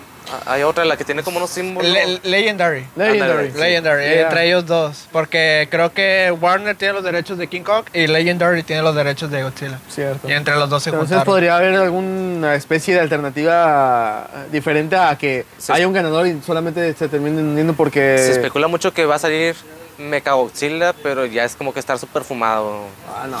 Hay otra, la que tiene como unos símbolos. Le- Legendary. Legendary. Legendary, Yeah. entre ellos dos. Porque creo que Warner tiene los derechos de King Kong y Legendary tiene los derechos de Godzilla. Cierto. Y entre los dos se Entonces juntaron. podría haber alguna especie de alternativa diferente a que Se- haya un ganador y solamente se terminen uniendo porque... Se especula mucho que va a salir Mechagodzilla, pero ya es como que estar súper fumado. Ah, no.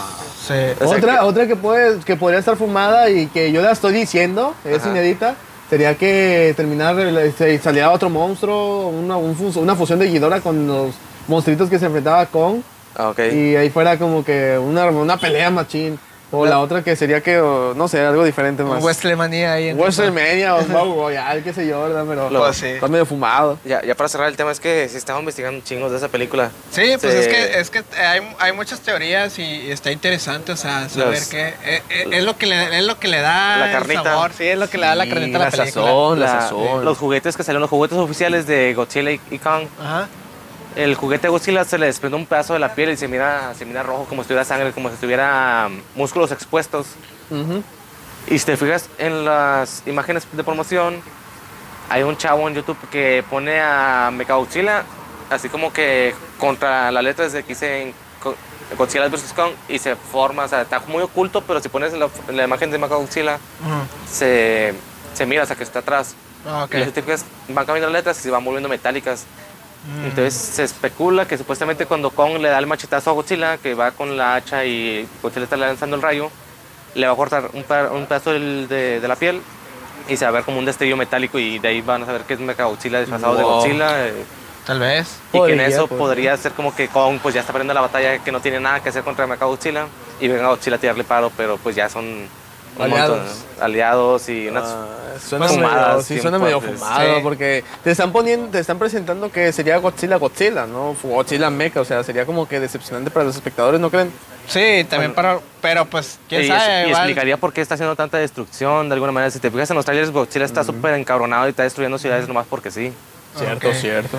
Sí. O sea otra que- otra que, puede, que podría estar fumada y que yo la estoy diciendo, es Ajá. inédita, sería que terminar, se- saliera otro monstruo, una, un una fusión de Ghidorah con los monstruitos que se enfrentaba con Ah, ok. y ahí fuera como que una, una pelea machín. O la otra que sería que, o, no sé, algo diferente más. Wrestlemania ahí. en- WrestleMania o Battle Royale, qué sé yo, ¿verdad? Pero Pues sí. está medio fumado. Ya, ya para cerrar el tema, es que si estaba investigando chingos de esa película. Sí, pues Se- es que, es que hay, hay muchas teorías y está interesante, o sea, saber Los- qué eh, eh, es, lo que le, es lo que le da La el carnita. sabor, sí, es lo que le da la Sí, carnita a la, la película. sazón. la La- sazón. los juguetes que salieron, los juguetes oficiales de Godzilla y, y Kong. Ajá. El juguete Godzilla se le desprende un pedazo de la piel y se mira, se mira rojo, como si tuviera sangre, como si tuviera mm, músculos expuestos. Ujú. Y si te fijas en las imágenes de promoción, hay un chavo en YouTube que pone a Mechagodzilla así como que contra las letras de que dice Co- Godzilla vs. Kong y se forma, o sea, está muy oculto, pero si pones la, la imagen de Mechagodzilla, Ujú. se, se mira, o sea, que está atrás. Ah, ok. Y si te fijas, van cambiando las letras y se van volviendo metálicas. Mm. Entonces se especula que supuestamente cuando Kong le da el machetazo a Godzilla, que va con la hacha y Godzilla está lanzando el rayo, le va a cortar un, un pedazo del- de, de la piel y se va a ver como un destello metálico y de ahí van a saber que es Mechagodzilla disfrazado de Wow. Godzilla. eh, Tal vez. y que en Podría, eso podría ser como que Kong pues ya está perdiendo la batalla, que no tiene nada que hacer contra Mechagodzilla y venga Godzilla a tirarle paro, pero pues ya son Aliados. montón- aliados y unas... Ah, suena Pues medio, fumadas, sí, suena medio fumado Sí. porque te están poniendo, te están presentando que sería Godzilla Godzilla, ¿no? Godzilla Mecha, o sea, sería como que decepcionante para los espectadores, ¿no creen? Sí, también para. Pero pues, quién y, sabe. y igual- explicaría por qué está haciendo tanta destrucción de alguna manera. Si te fijas en los trailers, Godzilla está súper encabronado y está destruyendo ciudades nomás porque sí. Cierto, cierto.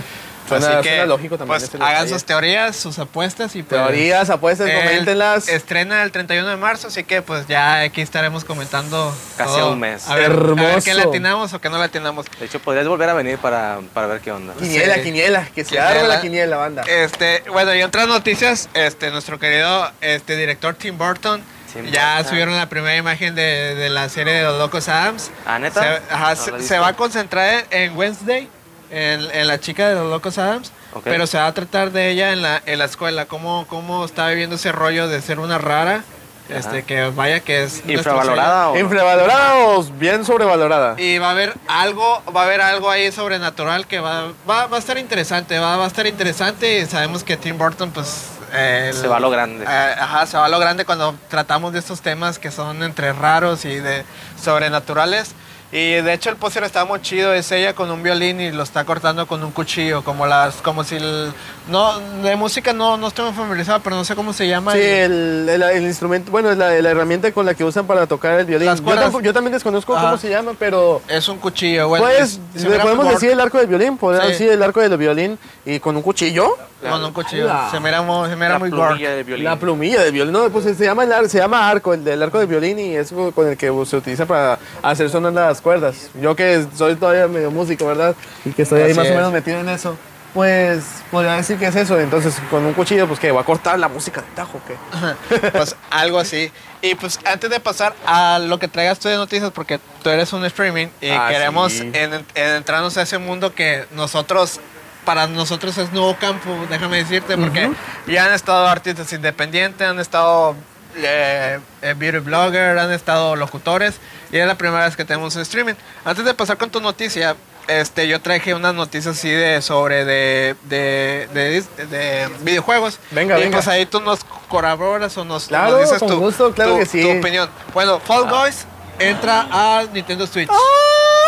Así Suena, que, suena lógico también. Pues hagan sus teorías, sus apuestas y pues. teorías, apuestas, el- coméntenlas. Estrena el 31 de marzo, así que pues ya aquí estaremos comentando. Casi todo. un mes. A ver, a ver Hermoso. qué latinamos o qué no latinamos. De hecho, podrías volver a venir para, para ver qué onda. Quiniela, Sí. quiniela, que se Quiniela. arme la quiniela, banda. Este, bueno, y otras noticias, este, nuestro querido este, director Tim Burton ya subieron la primera imagen de, de la serie de los Locos Adams. ¿Ah, neta? Se, ajá, No se- se va a concentrar en Wednesday, en, en la chica de los Locos Adams, Ok. pero se va a tratar de ella en la, en la escuela, cómo, cómo está viviendo ese rollo de ser una rara, este, Ajá. que vaya que es... ¿Infravalorada o no? Infravalorados, bien sobrevalorada. y va a haber algo, va a haber algo ahí sobrenatural que va, va, va a estar interesante, va, va a estar interesante y sabemos que Tim Burton pues eh, Se va a lo grande. eh, ajá, se va a lo grande cuando tratamos de estos temas que son entre raros y de sobrenaturales. Y de hecho el póster está muy chido, es ella con un violín y lo está cortando con un cuchillo, como las, como si el, no, de música no, no estoy muy familiarizado, pero no sé cómo se llama. Sí, el- el, el- el instrumento, bueno, es la, la herramienta con la que usan para tocar el violín. Las Yo, tampoco- yo también desconozco Ajá. cómo se llama, pero es un cuchillo, bueno. pues, es- podemos decir el arco del violín, podemos Sí. decir el arco del violín y con un cuchillo. Con un cuchillo. La- Se mira muy, se mira La muy gore. plumilla de violín. La plumilla del violín, no, pues se llama, el se llama arco, el del arco del violín y es con el que se utiliza para hacer sonar las cuerdas. Yo que soy todavía medio músico, ¿verdad? Y que estoy ahí más es. o menos metido en eso. pues podría decir que es eso. Entonces, con un cuchillo, pues que va a cortar la música de Tajo, ¿qué? Pues algo así. Y pues antes de pasar a lo que traigas tú de noticias, porque tú eres un streaming y Ah, queremos sí. en- en- entrarnos a ese mundo que nosotros, para nosotros es nuevo campo, déjame decirte, porque Ujú. ya han estado artistas independientes, han estado eh, eh, beauty blogger, han estado locutores y es la primera vez que tenemos un streaming. Antes de pasar con tu noticia, este, yo traje unas noticias así de sobre de, de, de, de videojuegos. Venga, y venga. pues ahí tú nos colaboras o nos, Claro, nos dices con tu, gusto, claro tu- que sí. tu opinión. Bueno, Fall Guys entra a Nintendo Switch. ¡Ah!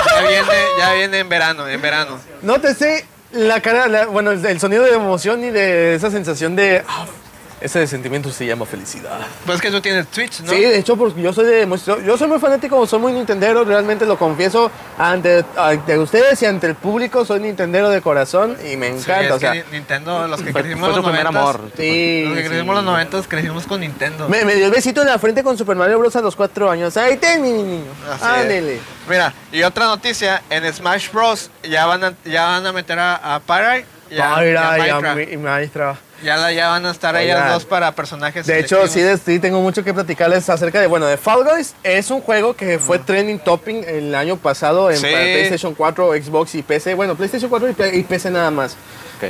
Ya viene, ya viene en verano, en verano. No te sé la cara, la- bueno, el, sonido de emoción y de esa sensación de. ah, ese sentimiento se llama felicidad. Pues que tú tienes Switch, ¿no? Sí, de hecho, porque yo soy de, yo soy muy fanático, soy muy nintendero, realmente lo confieso ante, ante ustedes y ante el público, soy nintendero de corazón y me Sí, encanta, es o sea, que Ni- Nintendo, los que Fue- crecimos fue los tu primer 90s, amor. sí, Los que sí. crecimos los 90 crecimos con Nintendo. Me, me dio el besito en la frente con Super Mario Bros. a los cuatro años. Ahí ten, mi niño. Es. Ándele. Mira, y otra noticia, en Smash Bros. ya van a, ya van a meter a, a Pyre y a, Ay, y a Minecraft. y Minecraft. Ya, la- ya van a estar ellas Oigan. dos para personajes De hecho, sí, de- sí, tengo mucho que platicarles acerca de, bueno, de Fall Guys. Es un juego que fue trending topping el año pasado en Sí. PlayStation 4, Xbox y PC. Bueno, PlayStation 4 y, PC nada más.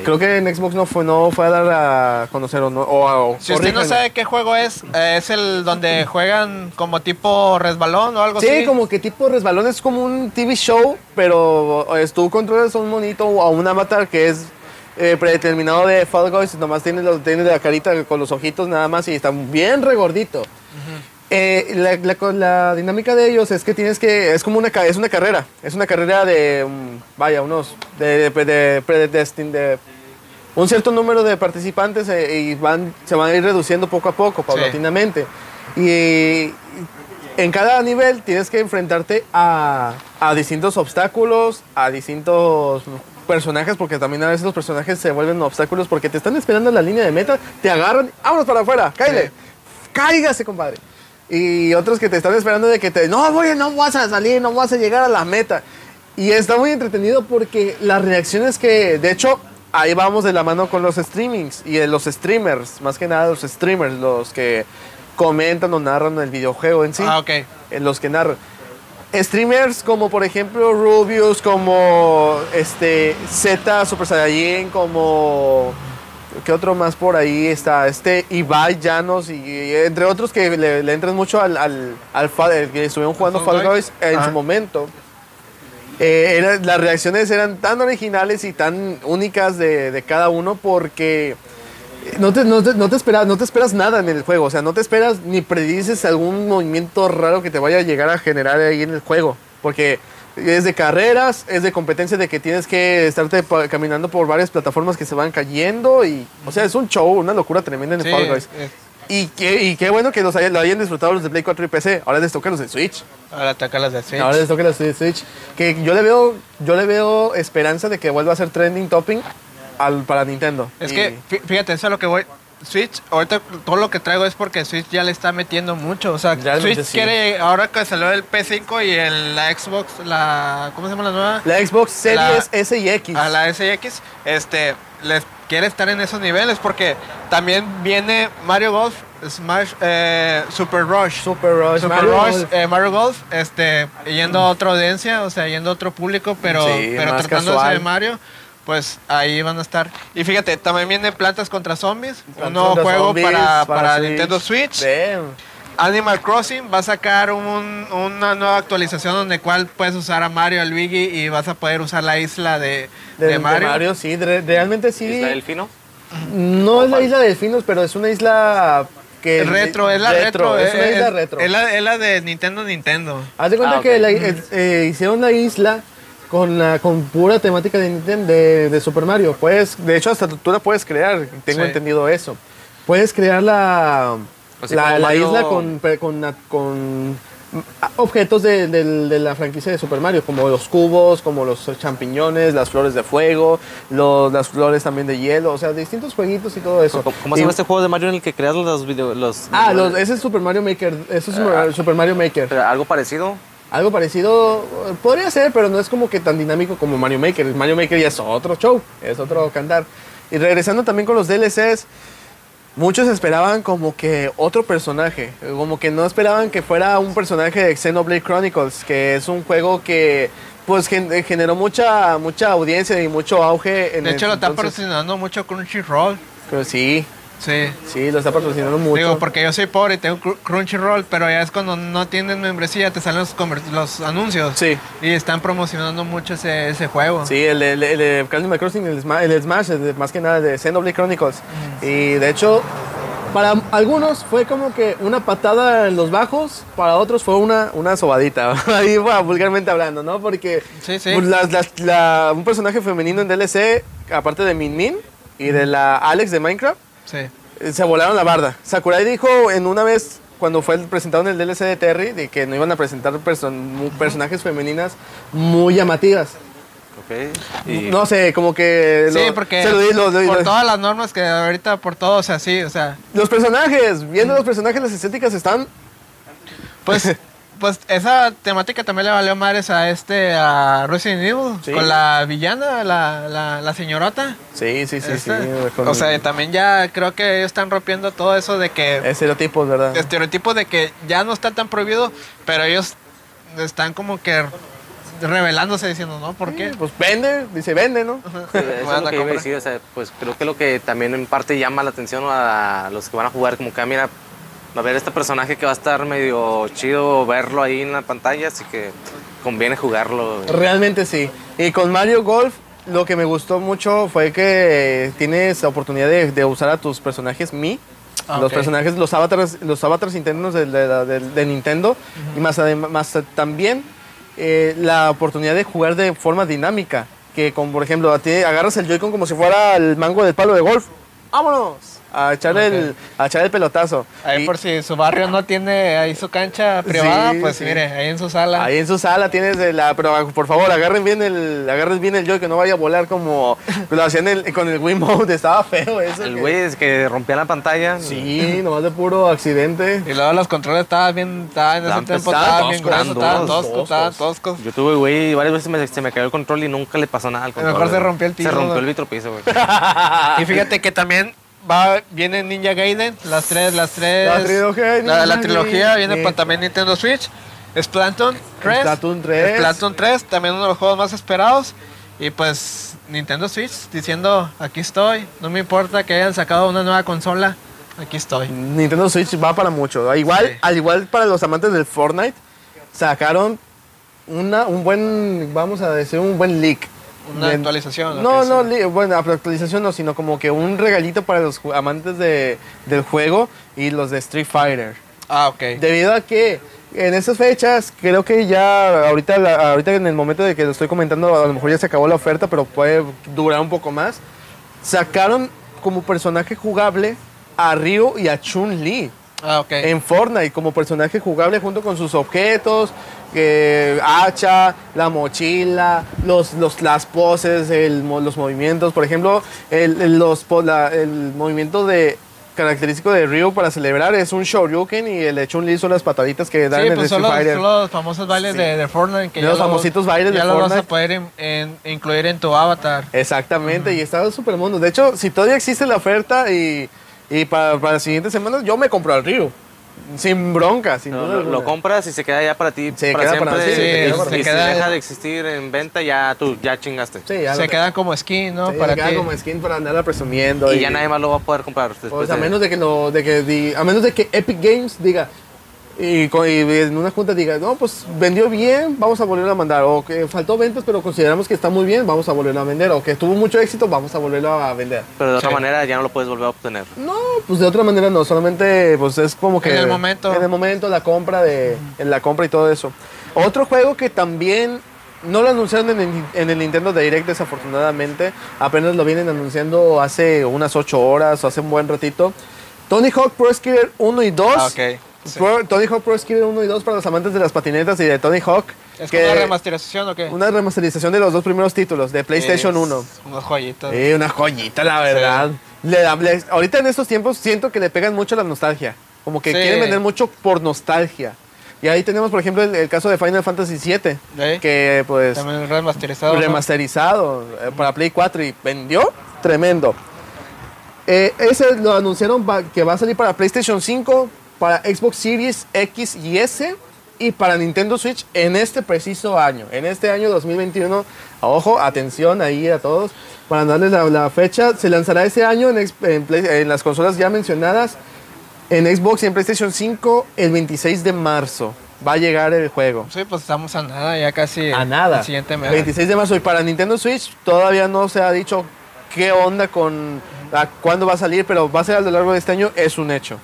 Creo que en Xbox no fue, no fue a dar a conocer o no. O, o- Si usted no sabe qué juego es, eh, es el donde juegan como tipo resbalón o algo Sí, así. como que tipo resbalón es como un TV show, pero es, tú controlas a un monito o a un avatar que es eh, predeterminado de Fall Guys, nomás tiene, los, tiene la carita con los ojitos nada más y está bien regordito. Eh, la, la la dinámica de ellos es que tienes que, es como una, es una carrera, es una carrera de, mm, vaya, unos, de, de, de, predestin- de un cierto número de participantes eh, y van, se van a ir reduciendo poco a poco, paulatinamente. Y en cada nivel tienes que enfrentarte a, a distintos obstáculos, a distintos personajes, porque también a veces los personajes se vuelven obstáculos porque te están esperando en la línea de meta, te agarran, vámonos para afuera, cállate, Sí. cáigase, compadre. Y otros que te están esperando de que te, no, voy, no vas a salir, no vas a llegar a la meta. Y está muy entretenido porque las reacciones que, de hecho, ahí vamos de la mano con los streamings y de los streamers, más que nada los streamers, los que comentan o narran el videojuego en sí, Ah, ok. en los que narran. Streamers como por ejemplo Rubius, como este Z Super Saiyajin, como ¿qué otro más por ahí está? Este Ibai Llanos y, y entre otros que le, le entran mucho al, al, al que estuvieron jugando Fall Guys. Guys en Ajá. su momento. Eh, era- las reacciones eran tan originales y tan únicas de, de cada uno porque no te, no, te, no te esperas, no te esperas nada en el juego. O sea, no te esperas ni predices algún movimiento raro que te vaya a llegar a generar ahí en el juego. Porque es de carreras, es de competencia de que tienes que estarte caminando por varias plataformas que se van cayendo. y O sea, es un show, una locura tremenda en el Sí, Fall Guys. es- Y qué, y qué bueno que los hayan, lo hayan disfrutado los de Play 4 y PC. Ahora les toca los de Switch. Ahora toca las de Switch. Ahora les toca los de Switch. Que yo le veo, yo le veo esperanza de que vuelva a ser trending topping al, para Nintendo. Es Y- que, fí- fíjate, eso es lo que voy. Switch, ahorita todo lo que traigo es porque Switch ya le está metiendo mucho. O sea, Realmente Switch sí. quiere, ahora que salió el P5 y el, la Xbox, la. ¿Cómo se llama la nueva? La Xbox Series La- S y X. A la SX, este, les quiere estar en esos niveles porque también viene Mario Golf, Smash, eh, Super Rush. Super Rush. Super Mario Rush, Golf. eh, Mario Golf, este, yendo a otra audiencia, o sea, yendo a otro público, pero, Sí, pero tratándose casual. de Mario, pues ahí van a estar. Y fíjate, también viene Plantas contra Zombies, un Contra nuevo juego Zombies, para, para Switch. Nintendo Switch. Damn. Animal Crossing va a sacar un- una nueva actualización donde cual puedes usar a Mario, a Luigi y vas a poder usar la isla de, De, de de Mario. Mario. sí, de- realmente sí. ¿Isla Delfino? No es la isla de Delfinos, pero es una isla que... Retro, es la retro. Es una eh, isla retro. Es la, es la de Nintendo Nintendo. Haz de cuenta Ah, que la- eh, eh, hicieron la isla con, la, con pura temática de, Nintendo, de, de Super Mario. Puedes, de hecho, hasta tú la puedes crear. Tengo Sí. entendido eso. Puedes crear la, O sea, la, como la Mario- isla con, con, con objetos de, de la franquicia de Super Mario, como los cubos, como los champiñones, las flores de fuego, los- las flores también de hielo, o sea, distintos jueguitos y todo eso. ¿Cómo, se llama este juego de Mario en el que creas los videos? Los, Ah, los- ese es Super Mario Maker. Ese es Super- Super Mario Maker. Algo parecido. Algo parecido podría ser, pero no es como que tan dinámico como Mario Maker. Mario Maker ya es otro show, es otro cantar. Y regresando también con los DLCs, muchos esperaban como que otro personaje, como que no esperaban que fuera un personaje de Xenoblade Chronicles, que es un juego que pues gen- generó mucha mucha audiencia y mucho auge. En De hecho, el lo está entonces. patrocinando mucho Crunchyroll. Pero sí, Sí. sí, lo está patrocinando mucho. Digo, porque yo soy pobre y tengo Cru- Crunchyroll, pero ya es cuando no tienes membresía, te salen los, los anuncios. Sí. Y están promocionando mucho ese, ese juego. Sí, el, el, el, de Animal Crossing, el, Sma- el Smash, el de- más que nada de Xenoblade Chronicles. Y de hecho, para algunos fue como que una patada en los bajos, para otros fue una, una sobadita, ahí bueno, vulgarmente hablando, ¿no? Porque Sí, sí. pues, las- las- la- un personaje femenino en DLC, aparte de Min Min y de la Alex de Minecraft, Sí. eh, se volaron la barda. Sakurai dijo en una vez cuando fue presentado en el DLC de Terry de que no iban a presentar person- personajes femeninas muy llamativas. Y No sé, como que... Sí, porque se lo di- lo- lo- por lo- todas las normas que ahorita, por todo, o sea, sí, o sea, Los personajes, viendo los personajes, las estéticas están... pues, pues esa temática también le valió madres a este, a Resident Evil, Sí. con la villana, la, la, la señorota. Sí, sí, sí, esta. sí. con O sea, también ya creo que ellos están rompiendo todo eso de que estereotipos, ¿verdad? estereotipos de que ya no está tan prohibido, pero ellos están como que revelándose diciendo, ¿no? ¿Por qué? Pues vende, dice vende, ¿no? Sí, Eso es lo que iba a comprar. decir, o sea, pues creo que lo que también en parte llama la atención a los que van a jugar, como que, ah, mira, va a ver este personaje que va a estar medio chido verlo ahí en la pantalla, así que conviene jugarlo. Realmente sí. Y con Mario Golf, lo que me gustó mucho fue que tienes la oportunidad de, de usar a tus personajes Mi. Ah, los ok. personajes, los avatars, los avatars internos de, de de- de Nintendo. Y más, adem- más también eh, la oportunidad de jugar de forma dinámica. Que con, por ejemplo, a ti agarras el Joy-Con como si fuera el mango del palo de golf. ¡Vámonos! A echar, el, a echar el pelotazo. Ahí Y- por si su barrio no tiene ahí su cancha privada, Sí, pues sí. mire, ahí en su sala. Ahí en su sala tienes la, pero por favor agarren bien el, agarren bien el joy que no vaya a volar como lo hacían el- con el Wii Mode, estaba feo eso. El güey es que rompía la pantalla. Sí, nomás de puro accidente. Y luego los controles estaban bien, estaban en ese tiempo, estaban bien gruesos, estaban toscos, estaban toscos. Yo tuve, güey, y varias veces me- se me cayó el control y nunca le pasó nada al control. mejor se rompió el piso, Se rompió el vitropiso, güey. Y fíjate que también va, viene Ninja Gaiden, las tres, las tres. La trilogía de La, la Ninja trilogía viene para también Nintendo Switch. Splatoon 3. Splatoon 3. Splatoon 3, también uno de los juegos más esperados. Y pues Nintendo Switch diciendo, aquí estoy, no me importa que hayan sacado una nueva consola, aquí estoy. Nintendo Switch va para mucho. Al igual, Sí. al igual para los amantes del Fortnite, sacaron una, un buen, vamos a decir, un buen leak. Una De- actualización. ¿o No, no, li- bueno, actualización no, sino como que un regalito para los amantes de, del juego y los de Street Fighter. Ah, ok. Debido a que en esas fechas, creo que ya ahorita, la- ahorita en el momento de que lo estoy comentando, a lo mejor ya se acabó la oferta, pero puede durar un poco más. Sacaron como personaje jugable a Ryu y a Chun-Li Ah, ok. en Fortnite como personaje jugable junto con sus objetos, eh, hacha, la mochila, los, los, las poses, el los movimientos. Por ejemplo, el, el- los, la- el movimiento de característico de Ryu para celebrar es un Shoryuken y el de Chun-Li son las pataditas que dan Sí, en el pues son Street los, Fighter. son los famosos bailes Sí. de, de Fortnite. Que De los famositos bailes de ya los vas a Fortnite. poder in- en- incluir en tu avatar. Exactamente, y está súper mundo. De hecho, si todavía existe la oferta y, y para, para las siguientes semanas, yo me compro al Ryu. Sin bronca, sin Lo, duda lo- compras y se queda ya para ti Se para queda para- siempre. sí, y- se queda y, si Se queda- deja de existir en venta, ya tú ya chingaste. Sí, ya Se quedan como skin, ¿no? Sí, Para queda ti. como skin para andarla presumiendo. Y ya nadie más lo va a poder comprar. después Pues a menos de que lo, de que di- a menos de que Epic Games diga y, en una junta diga, no, pues vendió bien, vamos a volver a mandar. O que faltó ventas, pero consideramos que está muy bien, vamos a volverlo a vender. O que tuvo mucho éxito, vamos a volverlo a vender. Pero de otra Sí. manera ya no lo puedes volver a obtener. No, pues de otra manera no, solamente pues es como que En el momento. en el momento la compra de en la compra y todo eso. Otro juego que también no lo anunciaron en el, en el Nintendo Direct desafortunadamente, apenas lo vienen anunciando hace unas 8 horas o hace un buen ratito. Tony Hawk Pro Skater 1 y 2. Ah, ok. Sí. Pro- Tony Hawk Pro Skater 1 y 2 para los amantes de las patinetas y de Tony Hawk. ¿Es que- una remasterización o qué? una remasterización de los dos primeros títulos de PlayStation Es 1. Unos joyitos. Sí, una joyita, la verdad. Le le- ahorita en estos tiempos siento que le pegan mucho la nostalgia. Como que Sí. quieren vender mucho por nostalgia. Y ahí tenemos, por ejemplo, el, el caso de Final Fantasy VII, ¿Eh? que pues También remasterizado. remasterizado eh, para Play 4 y vendió tremendo. Eh, ese lo anunciaron que va a salir para PlayStation 5, para Xbox Series X y S y para Nintendo Switch en este preciso año. En este año 2021, ojo, atención ahí a todos, para darles la, la fecha, se lanzará ese año en, en en las consolas ya mencionadas, en Xbox y en PlayStation 5 el 26 de marzo. Va a llegar el juego. Sí, pues estamos a nada, ya casi. A nada. El siguiente mes. 26 de marzo. Y para Nintendo Switch todavía no se ha dicho qué onda con a cuándo va a salir, pero va a ser a lo largo de este año, es un hecho.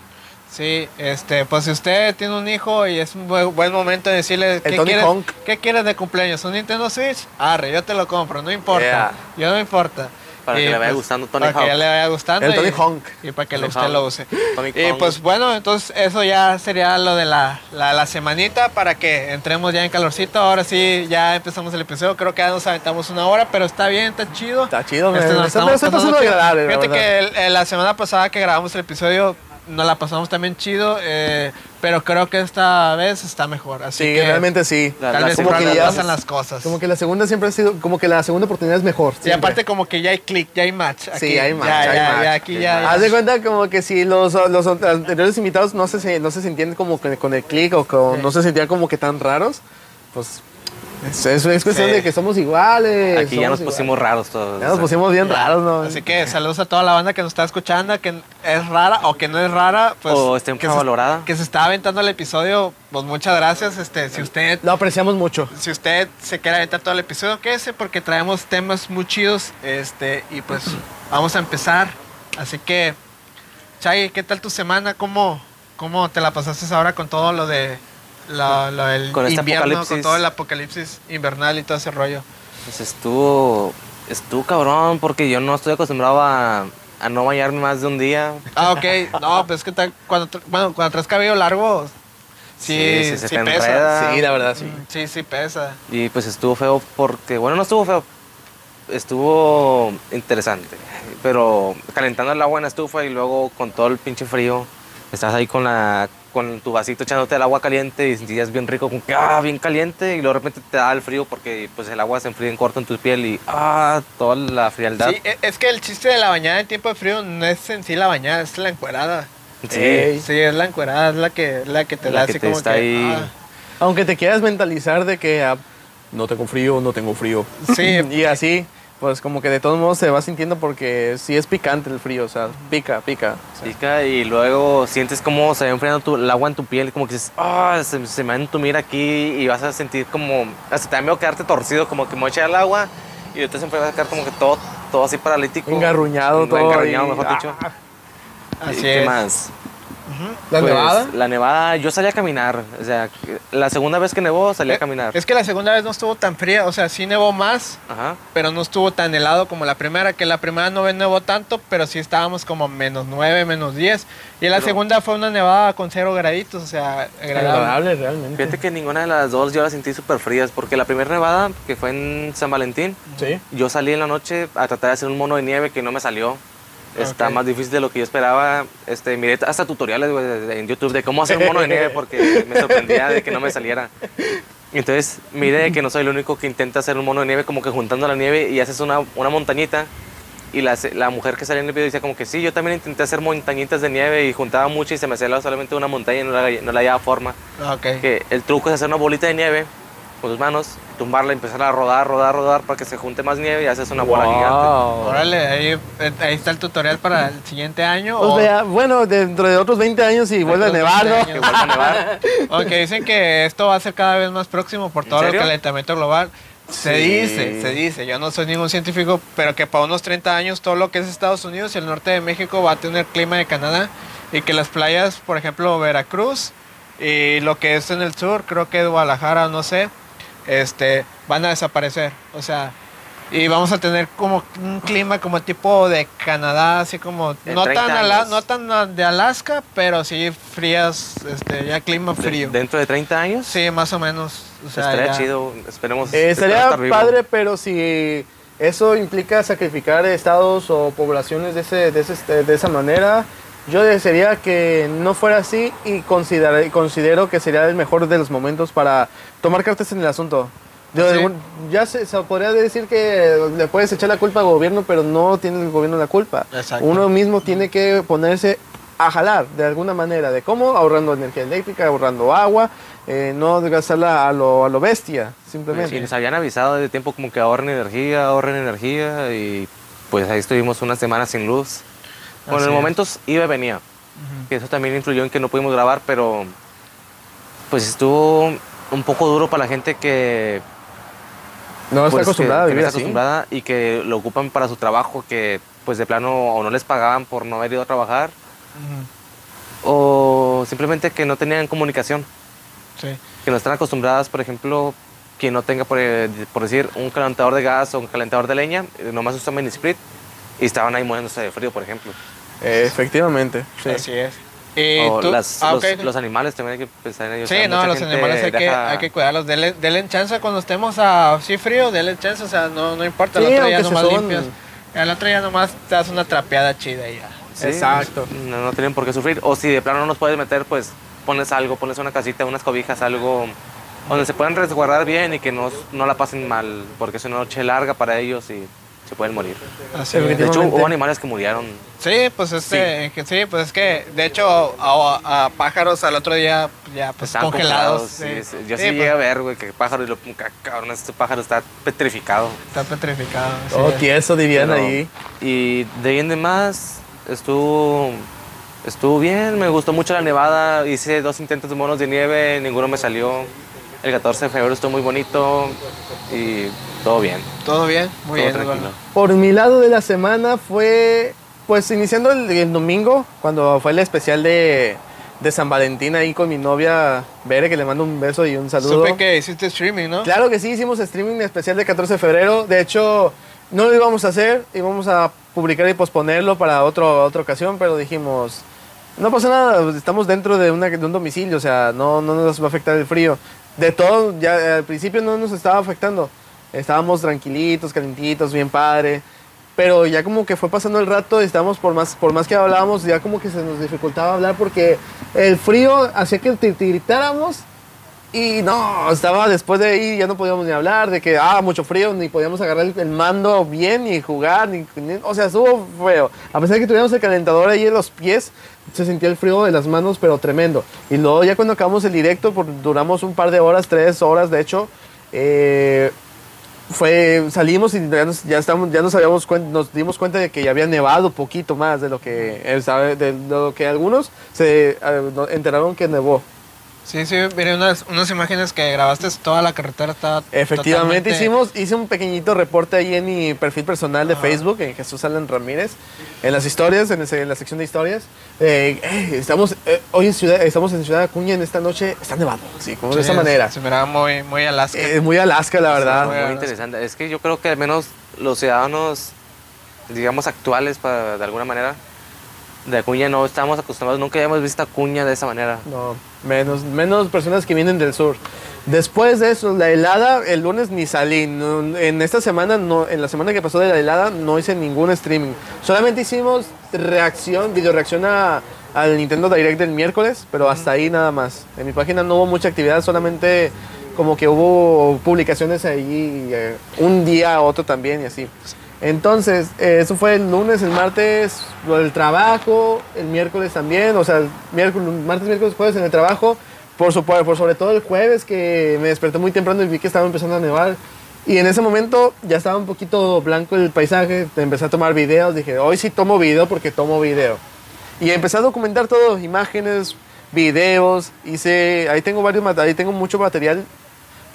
Sí, este, pues si usted tiene un hijo y es un buen, buen momento de decirle ¿qué Tony quieres. ¿qué quieres de cumpleaños? ¿Un Nintendo Switch? Arre, yo te lo compro, no importa. Yeah. Yo no importa. Para que le vaya gustando Tony Para que ya le vaya gustando. El Tony y, Hawk. Y para que Tony usted Hawk. lo use. Tony Y pues bueno, entonces eso ya sería lo de la, la, la semanita para que entremos ya en calorcito. Ahora sí, ya empezamos el episodio. Creo que ya nos aventamos una hora, pero está bien, está chido. Está chido, Este, me- me está- pasando agradable, Fíjate que el- el- la semana pasada que grabamos el episodio nos la pasamos también chido, eh, pero creo que esta vez está mejor. Así Sí, que realmente sí. Tal la vez como por que ya- pasan las cosas. Como que la segunda siempre ha sido, como que la segunda oportunidad es mejor. y siempre. aparte como que ya hay click, ya hay match. Sí, aquí. hay match, Ya, hay ya, match. ya, aquí ya. Haz de cuenta como que si los, los anteriores invitados no se, no se sentían como con, con el click o con- Sí. no se sentían como que tan raros, pues es, es- es cuestión Sí. de que somos iguales. Aquí ya nos pusimos iguales. raros todos. Ya nos pusimos bien raros, ¿no? Así que saludos a toda la banda que nos está escuchando, que es rara o que no es rara, pues O está que, se, infravalorada. que se está aventando el episodio, pues muchas gracias. Este, si usted Lo apreciamos mucho. si usted se quiere aventar todo el episodio, quédese porque traemos temas muy chidos, este, y pues vamos a empezar. Así que Chay, ¿qué tal tu semana? ¿Cómo, cómo te la pasaste ahora con todo lo de lo, lo del Con este invierno, con apocalipsis. todo el apocalipsis invernal y todo ese rollo? Pues estuvo, estuvo cabrón porque yo no estoy acostumbrado a, a no bañarme más de un día. Ah, ok. No, pues es que tal- cuando, bueno, cuando traes cabello largo, sí, Sí, sí, sí, se te pesa. enreda. Sí, la verdad, sí. Sí, sí pesa. Y pues estuvo feo porque, bueno, no estuvo feo, estuvo interesante. Pero calentando el agua en la estufa y luego con todo el pinche frío, estás ahí con la con tu vasito echándote el agua caliente y sentías bien rico, como que, ah, bien caliente, y luego de repente te da el frío porque pues el agua se enfría en corto en tu piel y, ah, toda la frialdad. Sí, e- es que el chiste de la bañada en tiempo de frío no es en sí la bañada, es la encuerada. Sí. Ey. Sí, es la encuerada, es la que, la que te La da que así te como está que, ahí. ah. Aunque te quieras mentalizar de que ah, no tengo frío, no tengo frío. Sí. y así, pues como que de todos modos se va sintiendo porque sí es picante el frío, o sea, pica, pica. Pica y luego sientes como se va enfriando tu- el agua en tu piel, como que dices, ah, se, se me va a entumir aquí y vas a sentir como, hasta te da miedo quedarte torcido, como que me voy a echar el agua y después siempre vas a quedar como que todo, todo así paralítico. Engarruñado todo. Engarruñado, y- mejor ah, dicho. Así ¿Y ¿Qué es. más? ¿La Pues, nevada? La nevada, yo salí a caminar, o sea, la segunda vez que nevó salí a caminar. Eh, Es que la segunda vez no estuvo tan fría, o sea, sí nevó más, Ajá. pero no estuvo tan helado como la primera, que la primera no nevó tanto, pero sí estábamos como menos 9, menos 10. Y la Pero- segunda fue una nevada con cero graditos, o sea, agradable. Agradable realmente. Fíjate que ninguna de las dos yo las sentí súper frías, porque la primera nevada, que fue en San Valentín, Sí. Yo salí en la noche a tratar de hacer un mono de nieve que no me salió. Está Ok. más difícil de lo que yo esperaba. Este, miré hasta tutoriales de- en YouTube de cómo hacer un mono de nieve porque me sorprendía de que no me saliera. Entonces miré que no soy el único que intenta hacer un mono de nieve como que juntando la nieve y haces una, una montañita. Y la, la mujer que salía en el video decía como que sí, yo también intenté hacer montañitas de nieve y juntaba mucho y se me hacía solamente una montaña y no la, no la hallaba forma. Ah, Ok. Que el truco es hacer una bolita de nieve con tus manos, tumbarla y empezar a rodar, rodar, rodar para que se junte más nieve y haces una bola gigante. Wow. Órale, ahí, ahí está el tutorial para el siguiente año. Pues o- vea, bueno, dentro de otros 20 años y vuelve a nevar, 20 ¿no? Que vuelva a nevar. Aunque dicen que esto va a ser cada vez más próximo por ¿En todo el calentamiento global. Se Sí. dice, se dice, yo no soy ningún científico, pero que para unos 30 años todo lo que es Estados Unidos y el norte de México va a tener clima de Canadá y que las playas, por ejemplo, Veracruz y lo que es en el sur, creo que Guadalajara, no sé, este, van a desaparecer. O sea, y vamos a tener como un clima como tipo de Canadá, así como En no 30 tan, ala- no tan de Alaska, pero sí frías, este, ya clima De- frío. dentro de 30 años. Sí, más o menos. O sea, estaría ya- chido. Esperemos. Eh, estaría estar vivo. padre, pero si eso implica sacrificar estados o poblaciones de, ese, de, ese- de esa manera, Yo desearía que no fuera así y considero que sería el mejor de los momentos para tomar cartas en el asunto. Yo, Sí. de algún- ya se, se podría decir que le puedes echar la culpa al gobierno, pero no tiene el gobierno la culpa. Exacto. Uno mismo tiene que ponerse a jalar de alguna manera. ¿De cómo? Ahorrando energía eléctrica, ahorrando agua, eh, no gastarla a lo, a lo bestia, simplemente. Sí, nos habían avisado de tiempo como que ahorren energía, ahorren energía y pues ahí estuvimos unas semanas sin luz. Bueno, Así en es. momentos iba y venía. Que eso también influyó en que no pudimos grabar, pero pues estuvo un poco duro para la gente que no está pues, que- acostumbrada a que no vivir está así. acostumbrada y que lo ocupan para su trabajo, que pues de plano o no les pagaban por no haber ido a trabajar o simplemente que no tenían comunicación, Sí. que no están acostumbradas, por ejemplo, quien no tenga, por, eh, por decir, un calentador de gas o un calentador de leña, eh, nomás usan mini split y estaban ahí muriéndose de frío, por ejemplo. Eh, efectivamente. sí. Así es. Y o tú- las- ah, los, los animales también hay que pensar en ellos. Sí, O sea, no, los animales hay que, hay que cuidarlos. Denle, denle chance cuando estemos así frío, denle chance, o sea, no, no importa. Sí, el otro día nomás son- limpias. El otro día nomás te das una trapeada chida y ya. Sí, Exacto. No, no tienen por qué sufrir. O si de plano no nos puedes meter, pues pones algo, pones una casita, unas cobijas, algo donde se puedan resguardar bien y que no, no la pasen mal, porque es una noche larga para ellos y se pueden morir. Así. De hecho, hubo animales que murieron. Sí, pues este, que sí, pues es que de hecho a, a pájaros al otro día ya pues congelados. congelados, sí, sí. Yo sí, Sí, pues, llegué a ver, güey, que pájaro y lo ca- cabrón, este pájaro está petrificado. Está petrificado. sí. Oh, tieso dirían Pero- ahí. Y de ahí en demás estuvo estuvo bien, me gustó mucho la nevada, hice dos intentos de monos de nieve, ninguno me salió. El 14 de febrero estuvo muy bonito y todo bien. Todo bien, muy todo bien. tranquilo. Por mi lado de la semana fue, pues iniciando el, el domingo, cuando fue el especial de, de San Valentín ahí con mi novia Bere, que le mando un beso y un saludo. Supe que hiciste streaming, ¿no? Claro que sí, hicimos streaming especial del 14 de febrero. De hecho, no lo íbamos a hacer, íbamos a publicar y posponerlo para otro, otra ocasión, pero dijimos, no pasa nada, estamos dentro de, una- de un domicilio, o sea, no, no nos va a afectar el frío. De todo, ya al principio no nos estaba afectando. Estábamos tranquilitos, calentitos, bien padre. Pero ya como que fue pasando el rato, estábamos por más, por más que hablábamos, ya como que se nos dificultaba hablar porque el frío hacía que gritáramos y no, estaba después de ahí, ya no podíamos ni hablar, de que, ah, mucho frío, ni podíamos agarrar el, mando bien, ni jugar, ni, o sea, estuvo feo. A pesar de que tuviéramos el calentador ahí en los pies, se sentía el frío de las manos, pero tremendo. Y luego ya cuando acabamos el directo, duramos un par de horas, tres horas, de hecho, eh, fue, salimos y ya nos, ya estamos, ya nos, habíamos nos dimos cuenta de que ya había nevado poquito más de lo que, eh, de lo que algunos se eh, enteraron que nevó. Sí, sí, miré unas, unas imágenes que grabaste, toda la carretera estaba Efectivamente, totalmente- hicimos, hice un pequeñito reporte ahí en mi perfil personal de Ajá. Facebook, en Jesús Alan Ramírez, en las historias, en, ese- en la sección de historias. Eh, eh, estamos, eh, hoy en ciudad, estamos en Ciudad Acuña en esta noche, está nevado, sí, como de Sí, esa manera. Se miraba muy, muy Alaska. Eh, muy Alaska, la verdad. muy Muy Alaska. interesante. Es que yo creo que al menos los ciudadanos, digamos, actuales, para, de alguna manera, de Acuña no estamos acostumbrados, nunca habíamos visto Acuña de esa manera. No, menos, menos personas que vienen del sur. Después de eso, la helada, el lunes ni salí. No, en esta semana, no, en la semana que pasó de la helada, no hice ningún streaming. Solamente hicimos reacción, video reacción a- al Nintendo Direct del miércoles, pero hasta ahí nada más. En mi página no hubo mucha actividad, solamente como que hubo publicaciones ahí eh, un día a otro también y así. Entonces, eh, eso fue el lunes, el martes, lo del trabajo, el miércoles también, o sea, el miércoles, martes, miércoles, jueves en el trabajo, por, su- por sobre todo el jueves que me desperté muy temprano y vi que estaba empezando a nevar. Y en ese momento ya estaba un poquito blanco el paisaje, empecé a tomar videos, dije, hoy sí tomo video porque tomo video. Y empecé a documentar todo, imágenes, videos, hice, ahí tengo varios, ahí tengo mucho material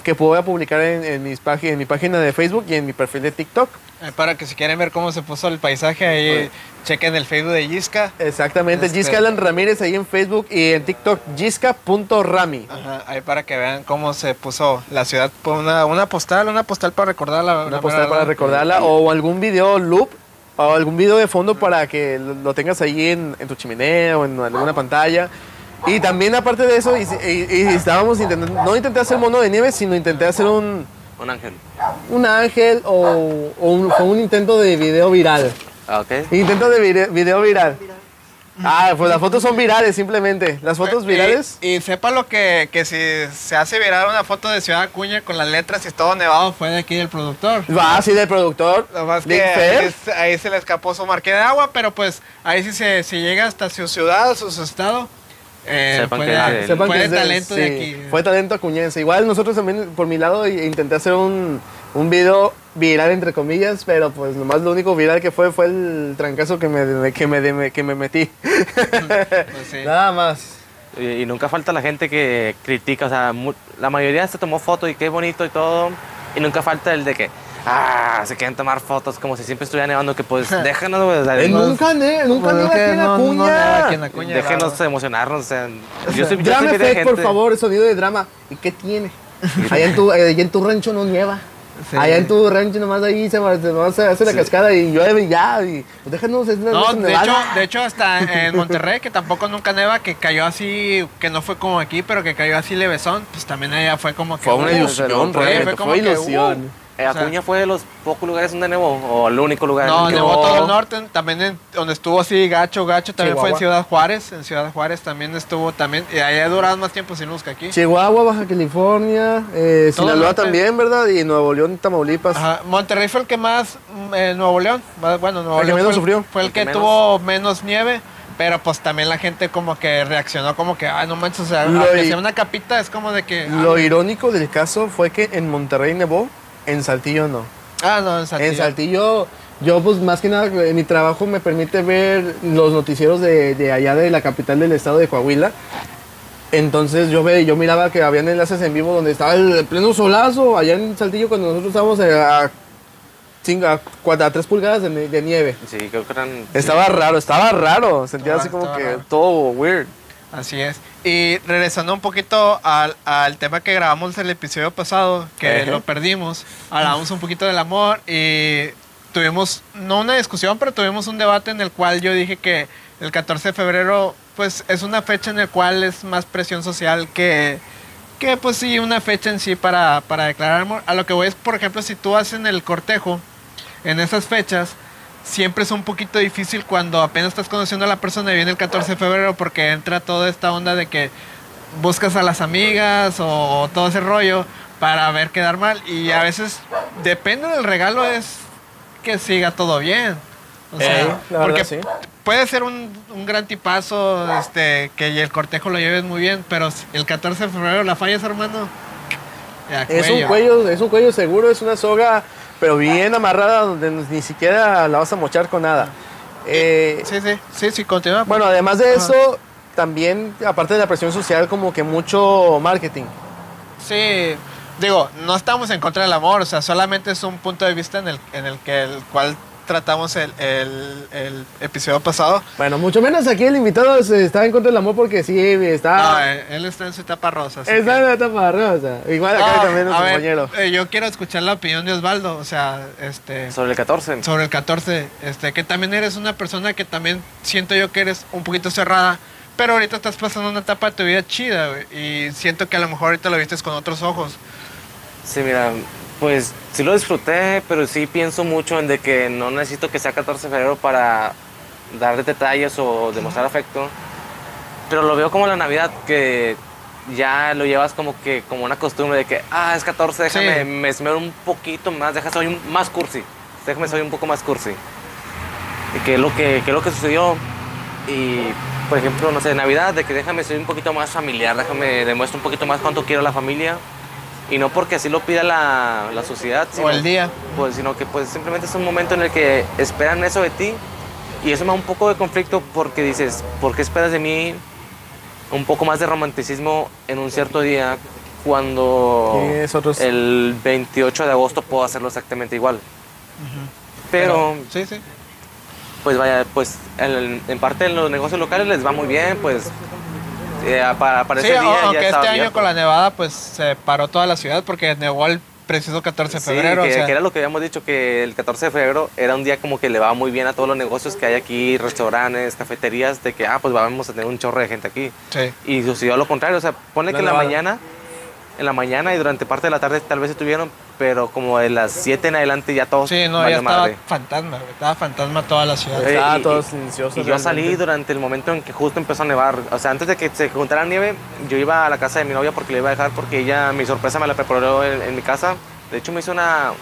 que puedo publicar en, en mis en mi página de Facebook y en mi perfil de TikTok. Eh, para que si quieren ver cómo se puso el paisaje, ahí chequen el Facebook de Yisca. Exactamente, Este- Gisca Alan Ramírez ahí en Facebook y en TikTok, gisca.rami. Ajá, ahí para que vean cómo se puso la ciudad. Pues Una, una postal, una postal para recordarla. Una postal para recordarla o algún video loop o algún video de fondo para que lo, lo tengas ahí en, en tu chimenea o en alguna pantalla. Y también aparte de eso, y, y- y estábamos intentando, no intenté hacer mono de nieve, sino intenté hacer un, Un ángel. un ángel o, o un, fue un intento de video viral. Ah, ok. Intento de vide- video viral. Ah, pues las fotos son virales, simplemente. Las fotos virales. Y, sepa lo que, que si se hace viral una foto de Ciudad Acuña con las letras y todo nevado fue de aquí del productor. Va así del productor. Lo más que ahí, se- ahí se le escapó su marca de agua, pero pues ahí sí se si llega hasta su ciudad, su, su estado, eh, Sepan fue, que de- es del- Sepan fue que de es de- talento de aquí. Fue talento acuñense. Igual nosotros también, por mi lado, intenté hacer un, un video viral, entre comillas, pero pues nomás lo único viral que fue fue el trancazo que me, que me, que me metí. Pues sí. Nada más. Y, y nunca falta la gente que critica, o sea, mu- la mayoría se tomó foto y qué bonito y todo. Y nunca falta el de que, ah, se quieren tomar fotos como si siempre estuviera nevando, que pues déjanos, güey, o sea, Eh, nunca, ne, nunca nieva aquí no- no aquí en Acuña, déjenos claro. emocionarnos, o sea, yo soy, yo Drama soy de Effect, por favor, sonido de drama. ¿Y qué tiene? Allá en tu, allá en tu rancho no nieva. Sí. Allá en tu rancho nomás ahí se, va- se va a hacer hace la cascada y llueve y ya. Y, pues déjanos, es la No, de hecho, de hecho hasta en Monterrey, que tampoco nunca neva, que cayó así, que no fue como aquí, pero que cayó así levesón, pues también allá fue como que... Fue una uh, ilusión, fue realmente, fue como fue que, ilusión. Eh, O sea- Acuña fue de los pocos lugares donde nevó, o el único lugar. No, en el que nevó todo el norte, también en- donde estuvo así gacho, gacho, también fue en. Ciudad Juárez, en Ciudad Juárez también estuvo también, y allá duraron más tiempo sin luz que aquí. Chihuahua, Baja California, eh, Sinaloa norte. también, ¿verdad? Y Nuevo León, Tamaulipas. Ajá, Monterrey fue el que más, mm, eh, Nuevo León, bueno, Nuevo El que León menos fue, sufrió. fue el El que, que menos. tuvo menos nieve, pero pues también la gente como que reaccionó como que, ay, no manches, o sea, Lo aunque sea una capita es como de que... Lo irónico del caso fue que en Monterrey nevó, en Saltillo no. Ah, no, en Saltillo. En Saltillo, yo pues más que nada, eh, mi trabajo me permite ver los noticieros de, de allá de la capital del estado de Coahuila. Entonces yo ve, yo miraba que habían enlaces en vivo donde estaba el pleno solazo allá en Saltillo cuando nosotros estábamos eh, a, a, a tres pulgadas de, nieve. Sí, creo que eran... Estaba raro, estaba raro. Sentía Estaba- así como que raro. todo weird. Así es. Y regresando un poquito al, al tema que grabamos el episodio pasado, que Ejé. lo perdimos, hablamos un poquito del amor y tuvimos, no una discusión, pero tuvimos un debate en el cual yo dije que el 14 de febrero, pues es una fecha en la cual es más presión social que, que pues sí, una fecha en sí para, para declarar amor. A lo que voy es, por ejemplo, si tú haces en el cortejo, en esas fechas, siempre es un poquito difícil cuando apenas estás conociendo a la persona y viene el 14 de febrero porque entra toda esta onda de que buscas a las amigas o, o todo ese rollo para ver quedar mal y a veces depende del regalo es que siga todo bien. O sea, Eh, la porque sí. puede ser un, un gran tipazo este, que el cortejo lo lleves muy bien, pero el 14 de febrero la fallas, hermano. Es un cuello, es un cuello seguro, es una soga, pero bien amarrada donde ni siquiera la vas a mochar con nada. Eh, Sí, sí, sí, sí, continúa. Bueno, además de Ajá. eso, también, aparte de la presión social, como que mucho marketing. Sí, digo, no estamos en contra del amor, o sea, solamente es un punto de vista en el, en el que el cual tratamos el, el- el episodio pasado. Bueno, mucho menos aquí el invitado está en contra del amor porque sí, No, está... eh, él está en su etapa rosa. está que- en la etapa rosa. Igual acá No, también a ver, compañero. eh, yo quiero escuchar la opinión de Osvaldo, o sea, este... Sobre el 14. sobre el 14, este, que también eres una persona que también siento yo que eres un poquito cerrada, pero ahorita estás pasando una etapa de tu vida chida, güey, y siento que a lo mejor ahorita lo vistes con otros ojos. Sí, mira, pues sí lo disfruté, pero sí pienso mucho en de que no necesito que sea 14 de febrero para dar detalles o demostrar afecto. Pero lo veo como la Navidad, que ya lo llevas como que como una costumbre de que, ah, es 14, déjame, Sí. me esmero un poquito más, déjame soy un, más cursi, déjame soy un poco más cursi. Y que es lo que, que es lo que sucedió. Y, por ejemplo, no sé, Navidad, de que déjame soy un poquito más familiar, déjame demuestro un poquito más cuánto quiero a la familia. Y no porque así lo pida la, la sociedad, O el día. pues, sino que pues simplemente es un momento en el que esperan eso de ti y eso me da un poco de conflicto porque dices, ¿por qué esperas de mí un poco más de romanticismo en un cierto día cuando el 28 de agosto puedo hacerlo exactamente igual? Pero, Sí, sí. pues vaya, pues en, en parte en los negocios locales les va muy bien, pues eh, para, para Sí, ese día aunque ya este estaba año abierto. con la nevada pues se paró toda la ciudad porque nevó el preciso 14 de Sí, febrero. que, o sea, que era lo que habíamos dicho, que el 14 de febrero era un día como que le va muy bien a todos los negocios que hay aquí, restaurantes, cafeterías, de que, ah, pues vamos a tener un chorro de gente aquí. sí. Y sucedió lo contrario, o sea, ponle La que en la mañana en la mañana y durante parte de la tarde tal vez estuvieron, pero como de las 7 en adelante ya todos Sí, no, ya estaba madre. fantasma. Estaba fantasma toda la ciudad. Estaba y- todo y- silencioso Y yo salí durante el momento en que justo empezó a nevar. O sea, antes de que se juntara la nieve, yo iba a la casa de mi novia porque le iba a dejar porque ella, mi sorpresa me la preparó en, en mi casa. De hecho, me hizo una,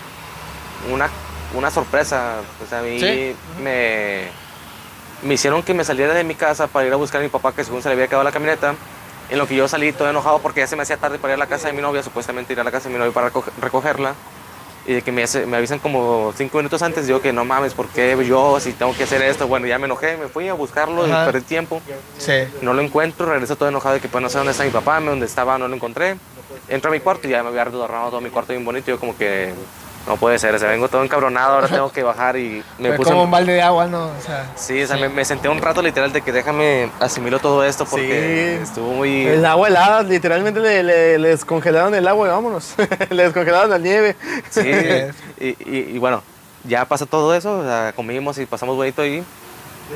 una, una sorpresa. O sea, a mí Sí. me, me hicieron que me saliera de mi casa para ir a buscar a mi papá que según se le había quedado la camioneta. En lo que yo salí todo enojado porque ya se me hacía tarde para ir a la casa de mi novia, supuestamente ir a la casa de mi novia para recoge- recogerla. Y de que me, hace- me avisan como cinco minutos antes, digo que no mames, ¿por qué yo si tengo que hacer esto? Bueno, ya me enojé, me fui a buscarlo Ajá. y perdí tiempo. Sí. No lo encuentro, regreso todo enojado de que pues no sé dónde está mi papá, dónde estaba, no lo encontré. Entro a mi cuarto y ya me había adornado todo mi cuarto bien bonito. Yo como que no puede ser, o sea, vengo todo encabronado, ahora tengo que bajar y me Fue puse... como un balde de agua, ¿no? O sea, Sí, o sea, Me, me senté un rato literal de que déjame asimilo todo esto porque Sí. estuvo muy... El agua helada, literalmente le, le- le descongelaron el agua y vámonos. le descongelaron la nieve. Sí, y, y- y bueno, ya pasó todo eso, o sea, comimos y pasamos bonito ahí.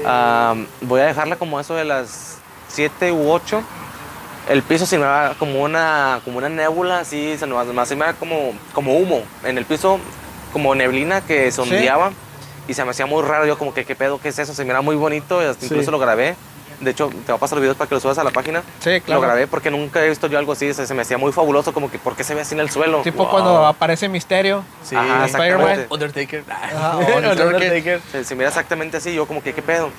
Am, voy a dejarla como eso de las 7 u 8. El piso se me va como una, como una nébula, así, se me va, más se me va como, como humo. En el piso, como neblina que se Sí. ondeaba y se me hacía muy raro. Yo, como que, ¿qué pedo? ¿Qué es eso? Se me era muy bonito, y hasta Sí. incluso lo grabé. De hecho, te voy a pasar los videos para que los subas a la página. Sí, claro. Lo grabé porque nunca he visto yo algo así, o sea, se me hacía muy fabuloso, como que, ¿por qué se ve así en el suelo? tipo Wow. cuando aparece Misterio. Sí, Spider-Man. Undertaker. Ajá, Undertaker. Se, se mira exactamente así, yo como que, ¿qué pedo?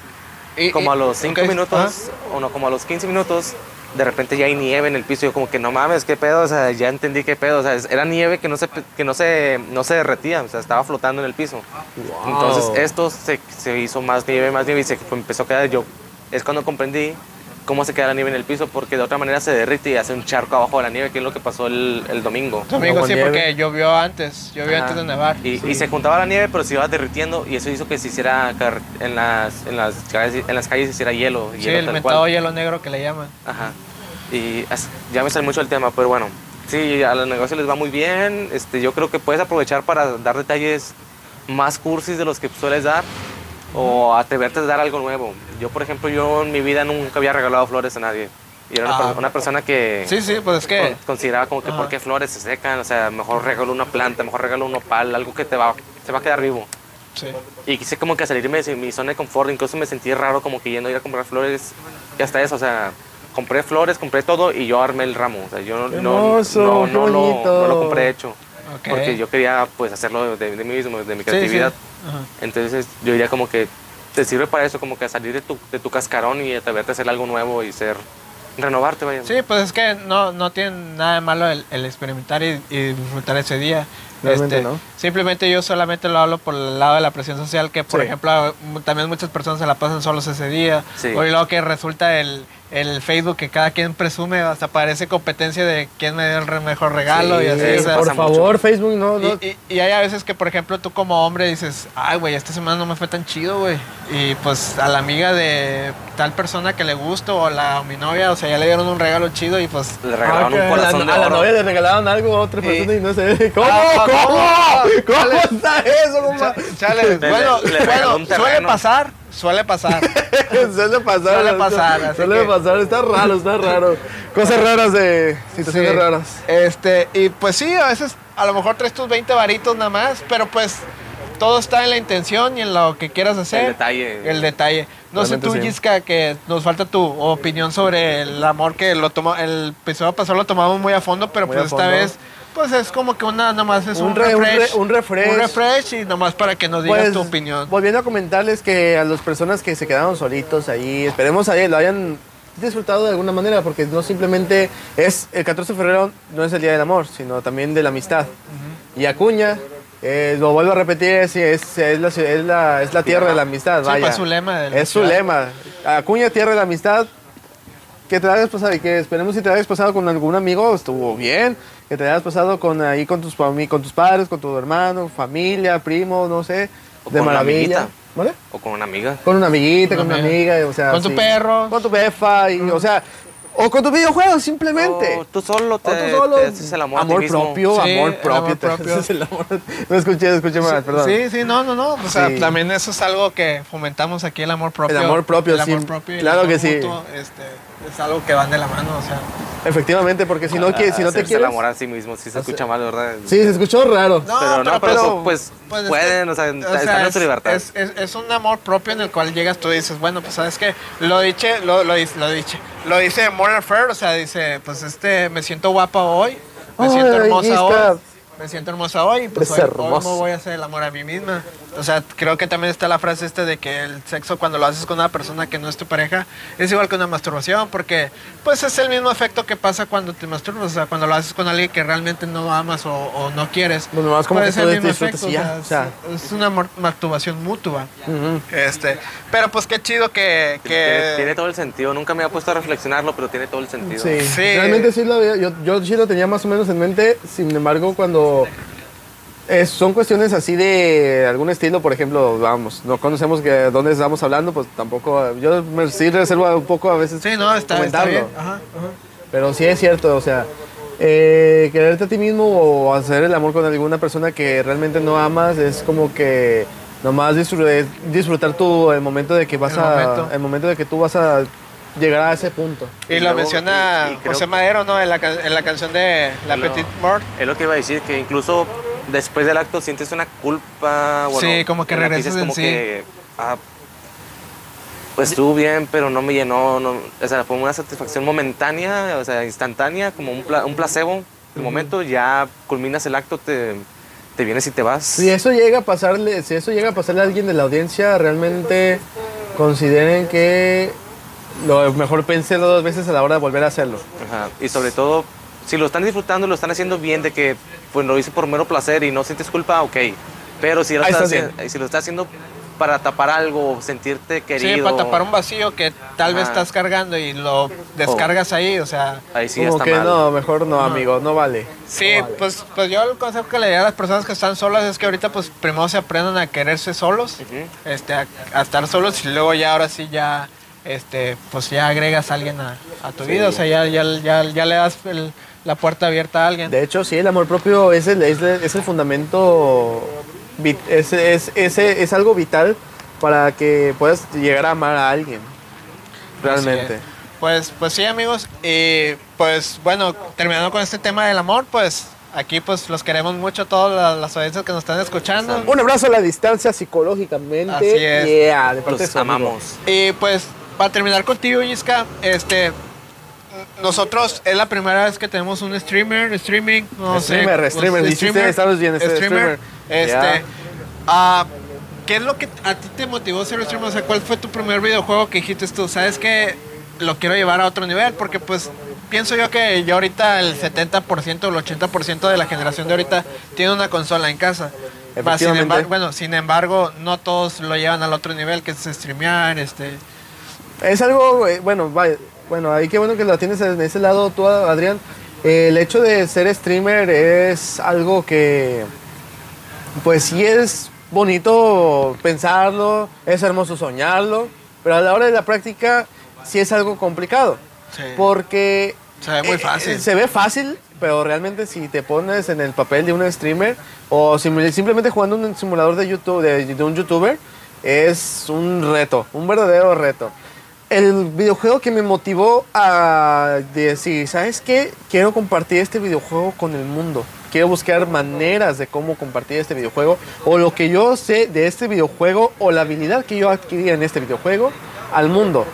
Y- Como y- a los 5 ok, minutos, ajá. o no, como a los 15 minutos, de repente ya hay nieve en el piso. Yo como que no mames, qué pedo, o sea, ya entendí qué pedo. O sea, era nieve que no se, que no se, no se derretía, o sea, estaba flotando en el piso. Wow. Entonces esto se, se hizo más nieve, más nieve y se empezó a quedar yo. Es cuando comprendí cómo se queda la nieve en el piso, porque de otra manera se derrite y hace un charco abajo de la nieve, que es lo que pasó el, el domingo. Domingo sí, nieve. porque llovió antes. Llovió Ajá. antes de nevar. Y, y se juntaba la nieve, pero se iba derritiendo y eso hizo que se hiciera en las, en las, calles, en las calles se hiciera hielo. Sí, hielo el tal mentado cual. hielo negro que le llaman. Ajá. Y ya me sale mucho el tema, pero bueno, sí, a los negocios les va muy bien. Este, yo creo que puedes aprovechar para dar detalles más cursis de los que sueles dar o atreverte a dar algo nuevo. Yo, por ejemplo, yo en mi vida nunca había regalado flores a nadie. Y era una, Ah. una persona que Sí, sí, pues es que. con- consideraba como que Ajá. por qué flores se secan, o sea, mejor regalo una planta, mejor regalo un opal, algo que te va, se va a quedar vivo. Sí. Y quise como que salirme de mi zona de confort, incluso me sentí raro como que yendo a ir a comprar flores y hasta eso, o sea, compré flores, compré todo y yo armé el ramo, o sea, yo no, no, Hermoso, no, no lo, bonito. no lo compré hecho, Ok. porque yo quería pues hacerlo de, de mí mismo, de mi Sí, sí. creatividad. Ajá. Entonces yo diría como que te sirve para eso, como que a salir de tu, de tu cascarón y atreverte a hacer algo nuevo y ser, renovarte, vaya. Sí, pues es que no, no tiene nada de malo el, el experimentar y, y disfrutar ese día. Realmente Este, no. Simplemente yo solamente lo hablo por el lado de la presión social, que por Sí. ejemplo también muchas personas se la pasan solos ese día. Sí. O y luego que resulta el, el Facebook que cada quien presume, hasta parece competencia de quién me dio el mejor regalo y Sí, así. o sea, por favor, mucho. Facebook, no, no. y, y- y hay a veces que, por ejemplo, tú como hombre dices, ay, güey, esta semana no me fue tan chido, güey. Y pues a la amiga de tal persona que le gusto o la a mi novia, o sea, ya le dieron un regalo chido y pues... Le regalaron Ah, un corazón a la, de a la novia le regalaron algo a otra persona y no sé. ¿Cómo? Ah, ¿Cómo? ¿cómo? ¿Cómo está eso, compa? Chale, Le- bueno, le suele pasar, suele pasar. Suele pasar. Suele pasar, Suele que- pasar, está raro, está raro. Cosas raras de situaciones Sí. raras. Este, y pues sí, a veces a lo mejor traes tus 20 varitos nada más, pero pues todo está en la intención y en lo que quieras hacer. El detalle. El detalle. No sé tú, sí. Gisca, que nos falta tu opinión sobre el amor que lo tomó, el episodio pasado lo tomamos muy a fondo, pero Muy pues esta fondo. vez pues es como que una nomás es un, Un re- un re- refresh, un refresh. un refresh y nomás para que nos digas Pues, tu opinión. Volviendo a comentarles que a las personas que se quedaron solitos ahí, esperemos ahí lo hayan disfrutado de alguna manera, porque no simplemente es el 14 de febrero, no es el día del amor, sino también de la amistad. Y Acuña, eh, lo vuelvo a repetir, es, es, es la, es, la, es la tierra de la amistad. Sí, vaya. pues, su lema de la Es su lema. Acuña, tierra de la amistad. Que te la hayas pasado y que esperemos si te la hayas pasado con algún amigo, estuvo bien. Que te hayas pasado con, ahí con tus, con tus padres, con tu hermano, familia, primo, no sé. O de con una maravilla. ¿Vale? O con una amiga. Con una amiguita, Una con una amiga. o sea. Con tu perro. Con tu befa, y, o sea. O con tu videojuego, simplemente. O tú solo te, O tú solo. te haces el amor, a ti mismo. propio, Sí, amor el propio. amor te propio. haces el amor. No escuché, escuché mal, perdón. Sí, sí, no, no, no. O sea, Sí. también eso es algo que fomentamos aquí, el amor propio. El amor propio, el amor sí. propio y el Claro amor que sí. mutuo, este, es algo que van de la mano, o sea. Efectivamente, porque si no, qui- si no te quieres... el amor a sí mismo, sí se escucha mal, ¿verdad? Sí, se escuchó raro. Pero no, pero eso, pues, pueden, o sea, están en su es- libertad. Es, es- es un amor propio en el cual llegas tú y dices, bueno, pues sabes que lo dice, lo, lo, dice- lo dice, lo dice Morgan Fair, o sea, dice, pues este, me siento guapa hoy, me siento hermosa hoy, me siento hermosa hoy, pues hoy, hoy hermosa. me voy a hacer el amor a mí misma. O sea, creo que también está la frase esta de que el sexo cuando lo haces con una persona que no es tu pareja es igual que una masturbación, porque pues es el mismo efecto que pasa cuando te masturbas, o sea, cuando lo haces con alguien que realmente no amas o, o no quieres. Pues nomás como puede que tú el mismo disfrutas y ya, o o sea. es, es una masturbación mutua. Ujú. Este, pero pues qué chido que, que Tiene, tiene todo el sentido. Nunca me había puesto a reflexionarlo, pero tiene todo el sentido. Sí. Sí. realmente sí lo había, yo, yo sí lo tenía más o menos en mente, sin embargo cuando son cuestiones así de algún estilo, por ejemplo, vamos, no conocemos que dónde estamos hablando, pues tampoco, yo me, sí reservo un poco a veces Sí, no, está, está bien. Ajá, ajá. Pero sí es cierto, o sea, eh, quererte a ti mismo o hacer el amor con alguna persona que realmente no amas es como que nomás disfrutar, disfrutar tu el momento de que vas El a momento. el momento de que tú vas a llegar a ese punto. Y, Y lo luego, menciona y- y creo- José Madero, ¿no? En la, can- en la canción de La Lo- Petite Mort. Es lo que iba a decir, que incluso después del acto sientes una culpa. Bueno, Sí, como que regresas en como sí. que, ah, pues estuvo bien, pero no me llenó. no- o sea, fue una satisfacción momentánea, o sea, instantánea, como un, pla- un placebo. De momento ya culminas el acto, te, te vienes y te vas. Si eso llega a pasarle, si eso llega a pasarle a alguien de la audiencia, realmente consideren que lo mejor pensé dos veces a la hora de volver a hacerlo. Ajá, Y sobre todo, si lo están disfrutando, lo están haciendo bien, de que pues lo hice por mero placer y no sientes culpa, ok. Pero si lo, estás, haciendo, si lo estás haciendo para tapar algo, sentirte querido. Sí, para tapar un vacío que tal vez estás cargando y lo descargas ahí, o sea... Ahí sí Como está que mal. no, mejor no, amigo, no vale. Sí, No vale. pues, pues yo el consejo que le daría a las personas que están solas es que ahorita pues primero se aprendan a quererse solos, este, a, a estar solos y luego ya ahora sí ya, este, pues ya agregas a alguien a, a tu Sí. vida, o sea, ya, ya, ya, ya le das el- la puerta abierta a alguien. De hecho, sí, el amor propio es el, es el, es el fundamento, es, es, es, es algo vital para que puedas llegar a amar a alguien. Realmente. Pues, pues sí, amigos. Y pues bueno, terminando con este tema del amor, pues aquí pues los queremos mucho todas las, las audiencias que nos están escuchando. Un abrazo a la distancia psicológicamente. Así es. Yeah, de parte de Los amamos. Y pues para terminar contigo, Yiska, este nosotros es la primera vez que tenemos un streamer, streaming, no Streamer, sé, pues, streamer, dijiste, estamos bien, este, streamer. streamer. Este, ah, ¿qué es lo que a ti te motivó ser streamer? O sea, ¿cuál fue tu primer videojuego que dijiste tú? ¿Sabes que lo quiero llevar a otro nivel? Porque pues pienso yo que ya ahorita el 70% o el 80% de la generación de ahorita tiene una consola en casa. Sin embargo, bueno, sin embargo, no todos lo llevan al otro nivel, que es streamear, este... Es algo, eh, bueno, vaya, bueno, ahí qué bueno que lo tienes en ese lado tú, Adrián. El hecho de ser streamer es algo que, pues sí es bonito pensarlo, es hermoso soñarlo, pero a la hora de la práctica sí es algo complicado. Sí. Porque Se ve muy eh, fácil. eh, se ve fácil, pero realmente si te pones en el papel de un streamer o sim- simplemente jugando un simulador de YouTube de, de un youtuber es un reto, un verdadero reto. El videojuego que me motivó a decir, ¿sabes qué? Quiero compartir este videojuego con el mundo. Quiero buscar maneras de cómo compartir este videojuego o lo que yo sé de este videojuego o la habilidad que yo adquirí en este videojuego al mundo.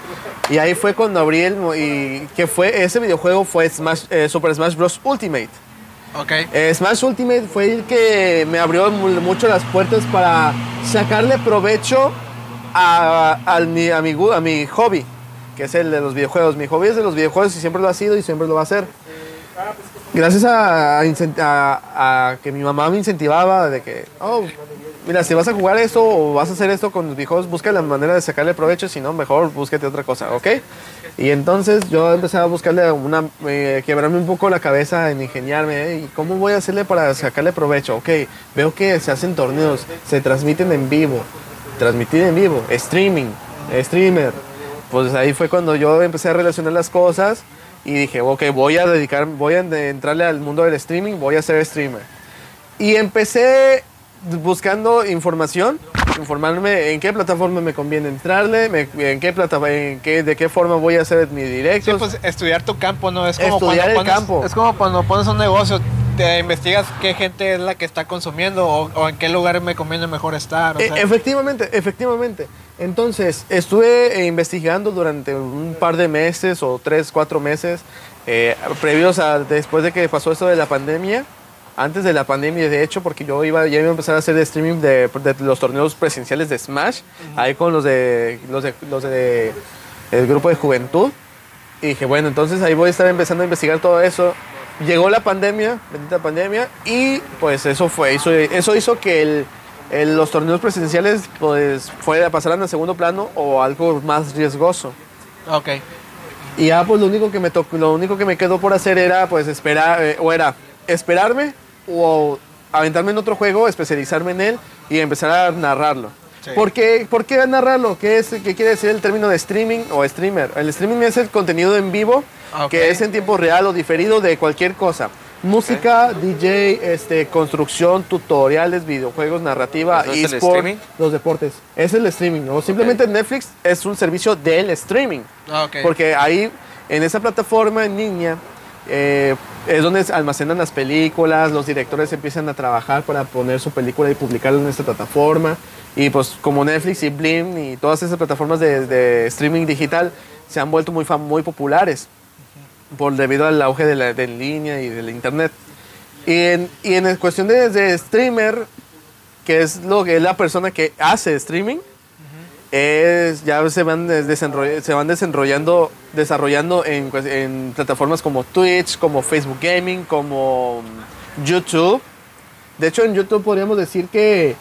Y ahí fue cuando abrí el... Y que fue, ese videojuego fue Smash, eh, Super Smash Bros. Ultimate. Ok. Eh, Smash Ultimate fue el que me abrió mu- mucho las puertas para sacarle provecho a, mi, a, a mi hobby, que es el de los videojuegos. Mi hobby es de los videojuegos y siempre lo ha sido y siempre lo va a ser. Gracias a que mi mamá me incentivaba de que, oh, mira, si vas a jugar esto o vas a hacer esto con los videojuegos, busca la manera de sacarle provecho, si no, mejor búsquete otra cosa, ¿ok? Y entonces yo empecé a buscarle una, eh, quebrarme un poco la cabeza en ingeniarme, ¿eh? ¿y cómo voy a hacerle para sacarle provecho? Ok, veo que se hacen torneos, se transmiten en vivo, transmitir en vivo, streaming, streamer. Pues ahí fue cuando yo empecé a relacionar las cosas y dije, ok, voy a dedicar, voy a entrarle al mundo del streaming, voy a ser streamer. Y empecé buscando información informarme en qué plataforma me conviene entrarle, me- en qué plata, en qué, de qué forma voy a hacer mis Sí, directos. pues estudiar tu campo, ¿no? Es como Estudiar cuando el pones, campo. Es como cuando pones un negocio, te investigas qué gente es la que está consumiendo o, o en qué lugar me conviene mejor estar. o E- efectivamente, efectivamente. Entonces, estuve eh, investigando durante un par de meses o tres, cuatro meses, eh, previos a después de que pasó esto de la pandemia, antes de la pandemia, de hecho, porque yo iba, ya iba a empezar a hacer streaming de, de los torneos presenciales de Smash, ahí con los de, los de, los de el grupo de juventud. Y dije, bueno, entonces ahí voy a estar empezando a investigar todo eso. Llegó la pandemia, bendita pandemia, y pues eso fue, hizo, eso hizo que el, el- los torneos presenciales pues fuera, pasaran a segundo plano o algo más riesgoso. Ok. Y ya pues lo único que me tocó, lo único que me quedó por hacer era pues esperar, eh, o era esperarme o aventarme en otro juego, especializarme en él y empezar a narrarlo. Sí. ¿Por, qué, por qué narrarlo? ¿Qué, es, ¿Qué quiere decir el término de streaming o streamer? El streaming es el contenido en vivo, Ah, ok. que es en tiempo real o diferido de cualquier cosa. Música, DJ, este, construcción, tutoriales, videojuegos, narrativa, ¿Eso es el eSport, los deportes. Es el streaming, ¿no? Simplemente Netflix es un servicio del streaming. Ah, ok. Porque ahí, en esa plataforma en línea, eh, es donde almacenan las películas, los directores empiezan a trabajar para poner su película y publicarla en esta plataforma. Y pues como Netflix y Blim y todas esas plataformas de, de streaming digital se han vuelto muy, muy populares por debido al auge de la de línea y del internet. Y en, y en cuestión de, de streamer, que es lo que es la persona que hace streaming, es, ya se van, se van desenrollando, desarrollando en, cues- en plataformas como Twitch, como Facebook Gaming, como mm, YouTube. De hecho, en YouTube podríamos decir que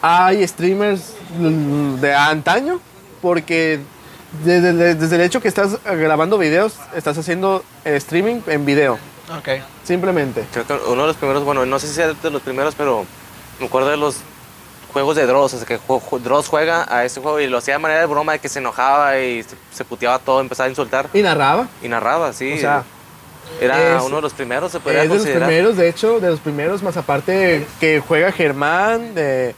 hay streamers mm, de antaño, porque desde, el- desde el hecho que estás grabando videos, estás haciendo streaming en video, Ok. simplemente. Creo que uno de los primeros, bueno, no sé si sea de los primeros, pero me acuerdo de los juegos de Dross, o sea, que Dross juega a ese juego y lo hacía de manera de broma, de que se enojaba y se, puteaba todo, empezaba a insultar Y narraba. y narraba, sí. O sea, Era es- uno de los primeros, se podría Es de los considerar. primeros, de hecho, de los primeros, más aparte que juega Germán, de,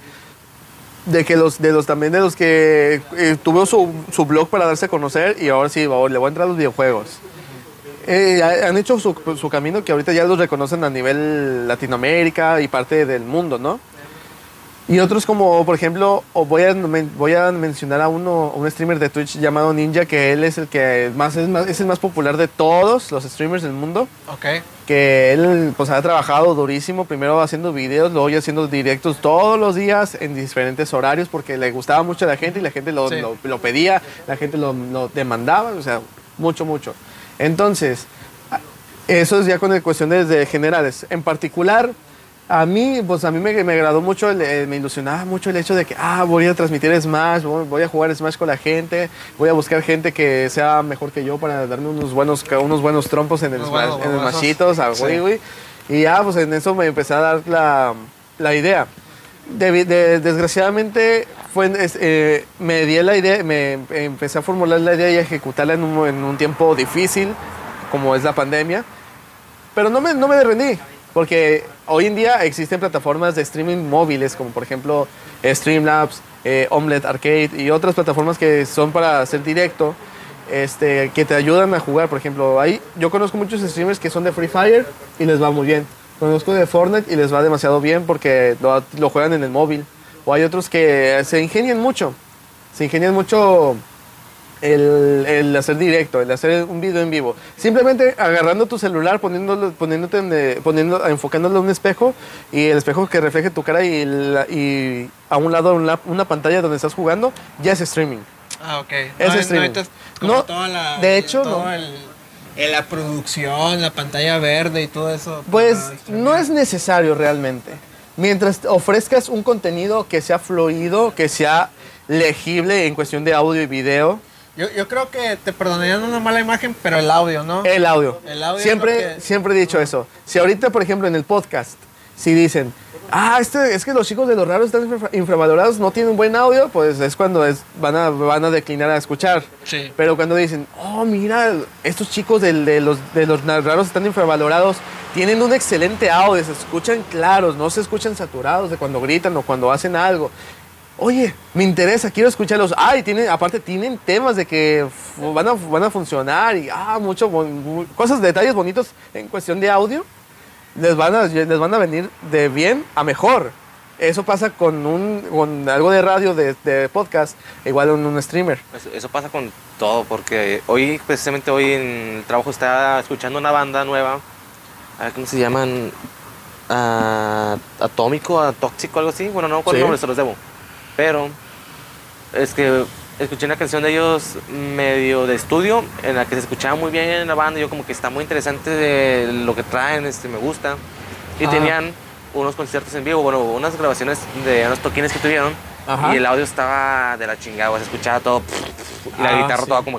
de que los, de los también de los que eh, tuvo su, su blog para darse a conocer y ahora sí, va- le voy a entrar a los videojuegos. Eh, ha- han hecho su, su camino que ahorita ya los reconocen a nivel Latinoamérica y parte del mundo, ¿no? Y otros como, por ejemplo, voy a, voy a mencionar a uno, un streamer de Twitch llamado Ninja, que él es el que más es, más, es el más popular de todos los streamers del mundo Ok. que él pues ha trabajado durísimo, primero haciendo videos, luego ya haciendo directos todos los días en diferentes horarios porque le gustaba mucho a la gente y la gente lo, Sí. lo- lo pedía, la gente lo, lo demandaba, o sea, mucho, mucho. Entonces, eso es ya con el cuestión de, de generales. En particular, a mí, pues a mí me, me agradó mucho, el- eh, me ilusionaba mucho el hecho de que, ah, voy a transmitir Smash, voy voy a jugar Smash con la gente, voy a buscar gente que sea mejor que yo para darme unos buenos, unos buenos trompos en el, Smash, en el. Smashitos, a Sí. güey. Y ya, pues en eso me empecé a dar la, la idea. De- desgraciadamente, fue, eh, me di la idea, me empecé a formular la idea y a ejecutarla en un, en un tiempo difícil, como es la pandemia. Pero no me, no me rendí, porque hoy en día existen plataformas de streaming móviles, como por ejemplo eh, Streamlabs, eh, Omelette Arcade y otras plataformas que son para hacer directo, este, que te ayudan a jugar. Por ejemplo, ahí yo conozco muchos streamers que son de Free Fire y les va muy bien. Conozco de Fortnite y les va demasiado bien porque lo, lo juegan en el móvil. O hay otros que se ingenian mucho. Se ingenian mucho el, el hacer directo, el hacer un video en vivo. Simplemente agarrando tu celular, poniéndolo, poniéndote en, eh, poniendo, enfocándolo en un espejo y el espejo que refleje tu cara y, la- y a un lado una, una pantalla donde estás jugando, ya es streaming. Ah, ok. Es no, streaming. como No, toda la, de hecho, todo no. el- el- la producción, la pantalla verde y todo eso. Pues no es necesario realmente. Mientras ofrezcas un contenido que sea fluido, que sea legible en cuestión de audio y video, Yo, yo creo que te perdonarían una mala imagen, pero el audio, ¿no? El audio. El audio siempre, que- siempre he dicho eso. Si ahorita, por ejemplo, en el podcast, si dicen, ah, este, es que los chicos de los raros están infra- infravalorados, no tienen buen audio, pues es cuando es, van, a, van a declinar a escuchar. Sí. Pero cuando dicen, oh, mira, estos chicos del- de, los, de los raros están infravalorados, tienen un excelente audio, se escuchan claros, no se escuchan saturados de cuando gritan o cuando hacen algo. Oye, me interesa, quiero escucharlos. Ay, tienen, aparte tienen temas de que van a, van a funcionar y ah, mucho, cosas, detalles bonitos en cuestión de audio, les van a, les van a venir de bien a mejor. Eso pasa con, un, con algo de radio, de, de podcast, igual en un streamer. Eso, eso pasa con todo, porque hoy, precisamente hoy en el trabajo, estaba escuchando una banda nueva. A ver, ¿Cómo se llaman? Ah, atómico, a tóxico, algo así. Bueno, no con Sí. nombre, se los debo. Pero es que escuché una canción de ellos medio de estudio, en la que se escuchaba muy bien en la banda. y Yo, como que está muy interesante de lo que traen, este, me gusta. Y Ajá. tenían unos conciertos en vivo, bueno, unas grabaciones de unos toquines que tuvieron. Ajá. Y el audio estaba de la chingada, se escuchaba todo. Y la Ah, guitarra sí. toda como.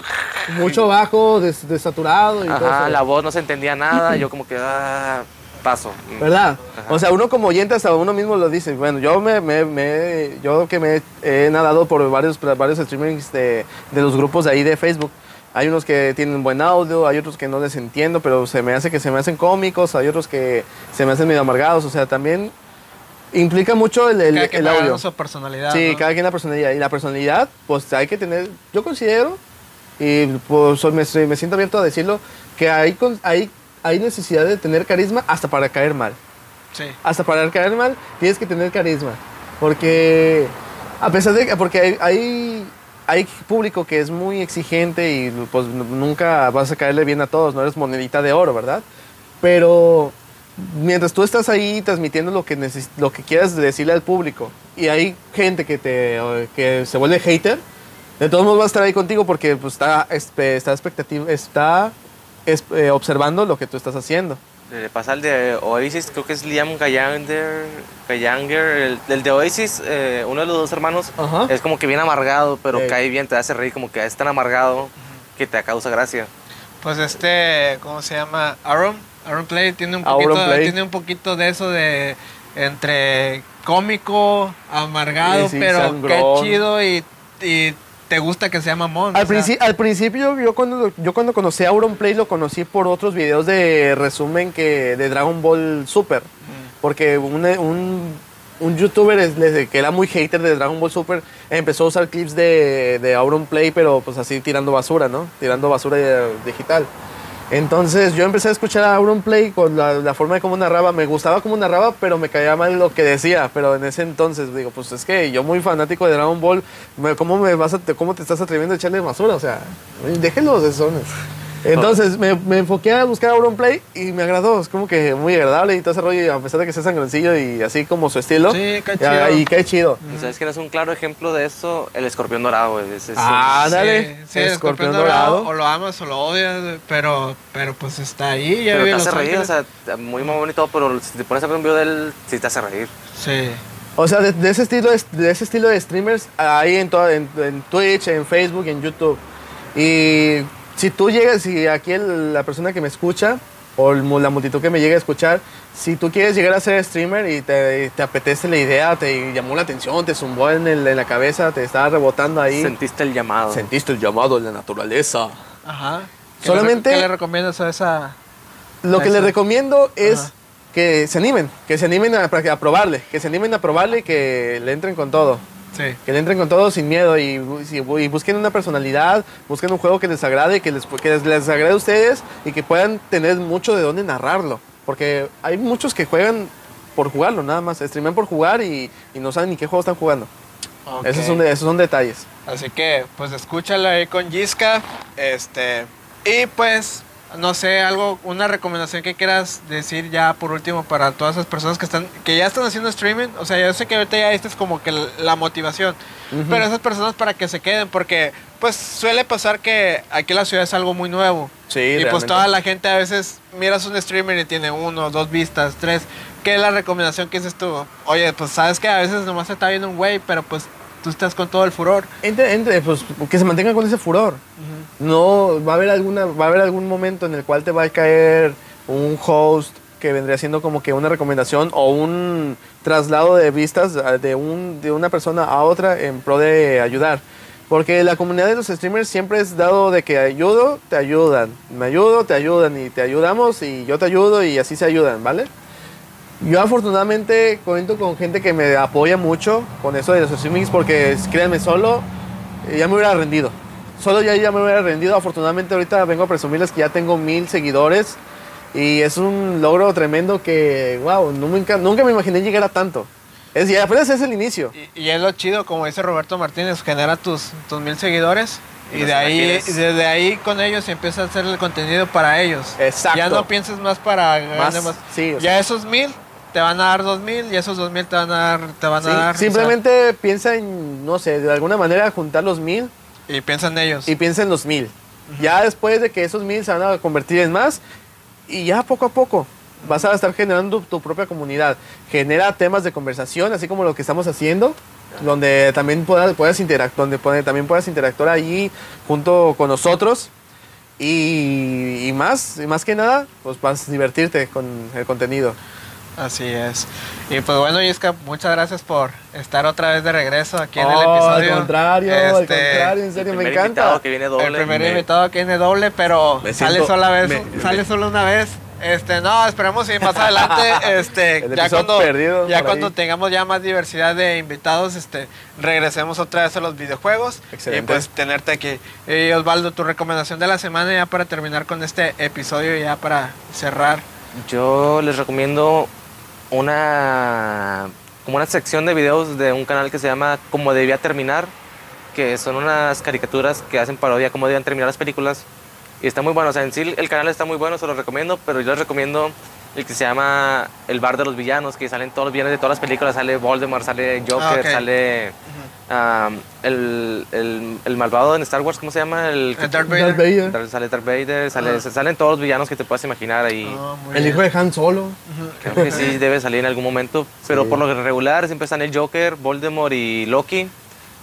Mucho bajo, des- desaturado y todo eso. la voz no se entendía nada. y yo, como que. Ah, paso. ¿Verdad? Ajá. O sea, uno como oyente hasta uno mismo lo dice. Bueno, yo me, me- me- yo que me he nadado por varios, varios streamings de, de los grupos de ahí de Facebook. Hay unos que tienen buen audio, hay otros que no les entiendo, pero se me hace que se me hacen cómicos, hay otros que se me hacen medio amargados. O sea, también implica mucho el, el- Cada quien el audio. su personalidad. Sí, ¿no? cada quien la personalidad. Y la personalidad, pues hay que tener, yo considero, y pues me, me siento abierto a decirlo, que hay, con- hay, hay necesidad de tener carisma hasta para caer mal. Sí. Hasta para caer mal tienes que tener carisma. Porque a pesar de que, porque hay, hay, público que es muy exigente y pues nunca vas a caerle bien a todos, no eres monedita de oro, ¿verdad? Pero mientras tú estás ahí transmitiendo lo que, neces- lo que quieras decirle al público y hay gente que, te, que se vuelve hater, de todos modos va a estar ahí contigo porque pues, está, está, expectativa, está es- eh, observando lo que tú estás haciendo. Le pasa al de Oasis, creo que es Liam Gallagher. Gallagher el, el de Oasis, eh, uno de los dos hermanos, Ajá. es como que bien amargado, pero cae bien, te hace reír, como que es tan amargado que te causa gracia. Pues este, ¿cómo se llama? Aaron. Aaron Play tiene un poquito, Play. tiene un poquito de eso de entre cómico, amargado, Sí, sí, pero qué sangrón. chido y, y te gusta que sea mamón. Al, o sea, al principio, yo cuando, yo cuando conocí a Auronplay lo conocí por otros videos de resumen que de Dragon Ball Super. Porque un, un, un youtuber es- le- que era muy hater de Dragon Ball Super empezó a usar clips de, de Auronplay, pero pues así tirando basura, ¿no? Tirando basura eh, digital. Entonces yo empecé a escuchar a Auronplay con la, forma de cómo narraba. Me gustaba cómo narraba, pero me caía mal lo que decía. Pero en ese entonces digo, pues es que yo muy fanático de Dragon Ball, ¿cómo, me vas a, cómo te estás atreviendo a echarle basura? O sea, déjenlos de zonas. Entonces me, me enfoqué a buscar Auronplay y me agradó. Es como que muy agradable y todo ese rollo, y a pesar de que sea sangroncillo y así como su estilo. Sí, qué chido. Y qué chido. ¿Y ¿Sabes quién es un claro ejemplo de eso? El escorpión dorado, güey. Es- es- Ah, sí, Ándale, sí, el escorpión dorado. O lo amas o lo odias, pero, pero pues está ahí. Ya pero te hace reír, o sea, muy mamón y todo, pero si te pones a ver un video de él, sí te hace reír. Sí. O sea, de, de ese estilo de, de ese estilo de streamers hay en, todo, en, en Twitch, en Facebook, en YouTube. Y si tú llegas, si aquí el- la persona que me escucha o el la multitud que me llega a escuchar, si tú quieres llegar a ser streamer y te, te apetece la idea, te llamó la atención, te zumbó en, el- en la cabeza, te estaba rebotando ahí, Sentiste el llamado. sentiste el llamado de la naturaleza. Ajá. ¿Qué Solamente- le, rec- ¿Qué le recomiendas a esa? Lo que les recomiendo es Ajá. que se animen, que se animen a, a probarle, que se animen a probarle y que le entren con todo. Sí. Que le entren con todo sin miedo y, bu- y busquen una personalidad, busquen un juego que les agrade, que les, que les, les agrade a ustedes y que puedan tener mucho de dónde narrarlo. Porque hay muchos que juegan por jugarlo, nada más. Streaman por jugar y, y no saben ni qué juego están jugando. Esos, son esos son detalles. Así que, pues escúchalo ahí con Giska. Este. Y pues, no sé, algo, una recomendación que quieras decir ya por último para todas esas personas que están, que ya están haciendo streaming. O sea, yo sé que ahorita ya esta es como que la motivación. Pero esas personas para que se queden, porque pues suele pasar que aquí en la ciudad es algo muy nuevo. Sí, y pues realmente. toda la gente a veces miras un streamer y tiene uno, dos vistas, tres. ¿Qué es la recomendación que dices tú? Oye, pues sabes que a veces nomás se está viendo un güey, pero pues tú estás con todo el furor. Entre, entre, pues, que se mantengan con ese furor. No, va a haber alguna, va a haber algún momento en el cual te va a caer un host que vendría siendo como que una recomendación o un traslado de vistas de, un, de una persona a otra en pro de ayudar. Porque la comunidad de los streamers siempre es dado de que ayudo, te ayudan. Me ayudo, te ayudan y te ayudamos y yo te ayudo y así se ayudan, ¿vale? Yo afortunadamente cuento con gente que me apoya mucho con eso de los streamings porque créanme, solo eh, ya me hubiera rendido. Solo ya, ya me hubiera rendido. Afortunadamente ahorita vengo a presumirles que ya tengo mil seguidores y es un logro tremendo que, wow, nunca, nunca me imaginé llegar a tanto. Es, y apenas es el inicio. Y, y es lo chido, como dice Roberto Martínez, genera tus, tus mil seguidores. Y de ahí, desde ahí con ellos empieza a hacer el contenido para ellos. Exacto. Ya no pienses más para ganar más. sí, ya esos mil te van a dar dos mil y esos dos mil te van a dar, te van Sí, a dar. o sea, simplemente piensa en, no sé, de alguna manera juntar los mil y piensa en ellos. y piensa en los mil. Ya después de que esos mil se van a convertir en más y ya poco a poco vas a estar generando tu propia comunidad. Genera temas de conversación, así como lo que estamos haciendo, donde también puedas, puedas interactuar, donde también puedas interactuar allí junto con nosotros. Y, y más, y más que nada, pues vas a divertirte con el contenido. Así es. Y pues bueno, Yisca, muchas gracias por estar otra vez de regreso aquí en el Oh, episodio. Al contrario, al Este, contrario, en serio, El me primer encanta. invitado que viene doble. El primer Me- invitado que viene doble, pero Me sale siento- sola vez, me- sale me- solo una vez. Este, no, esperemos y más adelante, este, ya cuando, perdido ya cuando ahí. tengamos ya más diversidad de invitados, este, regresemos otra vez a los videojuegos Excelente. y pues tenerte aquí. Y Osvaldo, tu recomendación de la semana ya para terminar con este episodio y ya para cerrar. Yo les recomiendo una como una sección de videos de un canal que se llama Como debía terminar, que son unas caricaturas que hacen parodia cómo debían terminar las películas. Y está muy bueno, o sea, en sí el canal está muy bueno, se lo recomiendo, pero yo les recomiendo el que se llama El Bar de los Villanos, que salen todos los villanos de todas las películas, sale Voldemort, sale Joker, Ah, ok. sale um, el, el, el malvado en Star Wars, ¿cómo se llama? El, El Darth Darth Vader. Vader. Sale Darth Vader, sale, Ah. salen todos los villanos que te puedas imaginar ahí. Ah, muy El bien. hijo de Han Solo. Creo que sí debe salir en algún momento, pero Sí. por lo regular siempre están el Joker, Voldemort y Loki.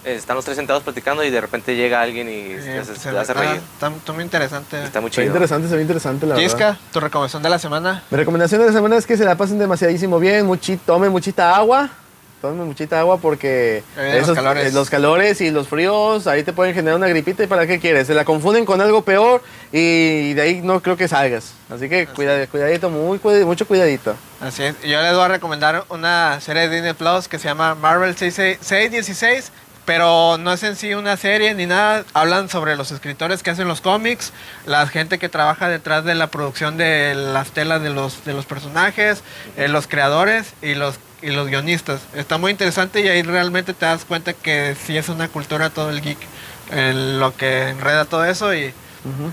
Eh, Están los tres sentados platicando y de repente llega alguien y se te ve- hace reír. Está, está muy interesante. Está muy Se chido. interesante, se ve interesante la verdad. Yisca, tu recomendación de la semana. Mi recomendación de la semana es que se la pasen demasiadísimo bien, muchi- tomen muchita agua. Tomen muchita agua porque vienen los calores. eh, los calores y los fríos ahí te pueden generar una gripita y para qué quieres. Se la confunden con algo peor y de ahí no creo que salgas. Así que cuida- cuidadito, muy, mucho cuidadito. Así es. Y Yo les voy a recomendar una serie de Disney Plus que se llama Marvel 66 616, pero no es en sí una serie ni nada. Hablan sobre los escritores que hacen los cómics, la gente que trabaja detrás de la producción de las telas de los, de los personajes, eh, los creadores y los, y los guionistas. Está muy interesante y ahí realmente te das cuenta que sí es una cultura todo el geek, en lo que enreda todo eso y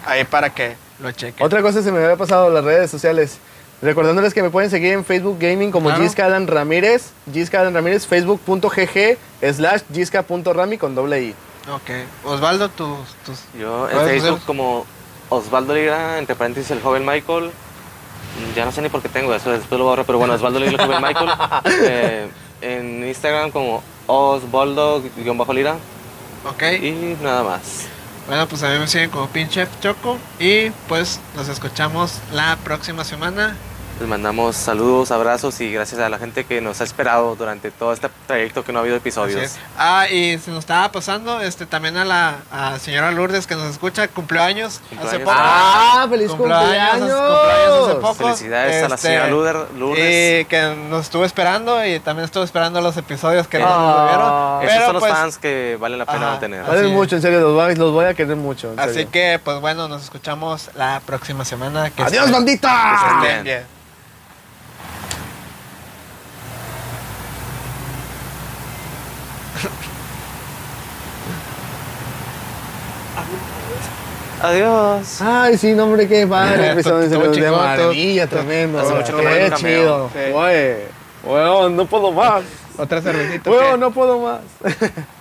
ahí para que lo chequen. Otra cosa se me había pasado las redes sociales. Recordándoles que me pueden seguir en Facebook Gaming como Claro. Gisca Alan Ramírez, Gisca Alan Ramírez, facebook.gg slash gisca.rami con doble i. Ok. Osvaldo, tus... tus Yo en Facebook como Osvaldo Ligra, entre paréntesis el joven Michael. Ya no sé ni por qué tengo eso, después lo voy a borrar, pero bueno, Osvaldo Ligra, el joven Michael. Eh, en Instagram como Osvaldo-Lira Ok. y nada más. Bueno, pues a mí me siguen como Pinchef Choco. Y pues nos escuchamos la próxima semana. Les mandamos saludos, abrazos y gracias a la gente que nos ha esperado durante todo este trayecto que no ha habido episodios. Ah, y se nos estaba pasando este también a la a señora Lourdes que nos escucha, cumpleaños hace Cumpleaños. poco. ¡Ah, feliz Cumpleaños, cumpleaños! cumpleaños hace poco. Felicidades a la Este, señora Luder- Lourdes. Y que nos estuvo esperando y también estuvo esperando los episodios que no Ah. nos subieron. Esos Pero son los pues, fans que valen la pena Ajá. Así Valen mucho, en serio, los voy, a- los voy a querer mucho. así serio. que pues bueno, nos escuchamos la próxima semana. Que ¡Adiós, bandita! que estén Bien. Adiós. Ay, sí, no, hombre, qué padre. Episodio, de maravilla, tremendo. Hace mucho que no chido. Weón, no puedo más. Otra cervecita. Weón, no puedo más.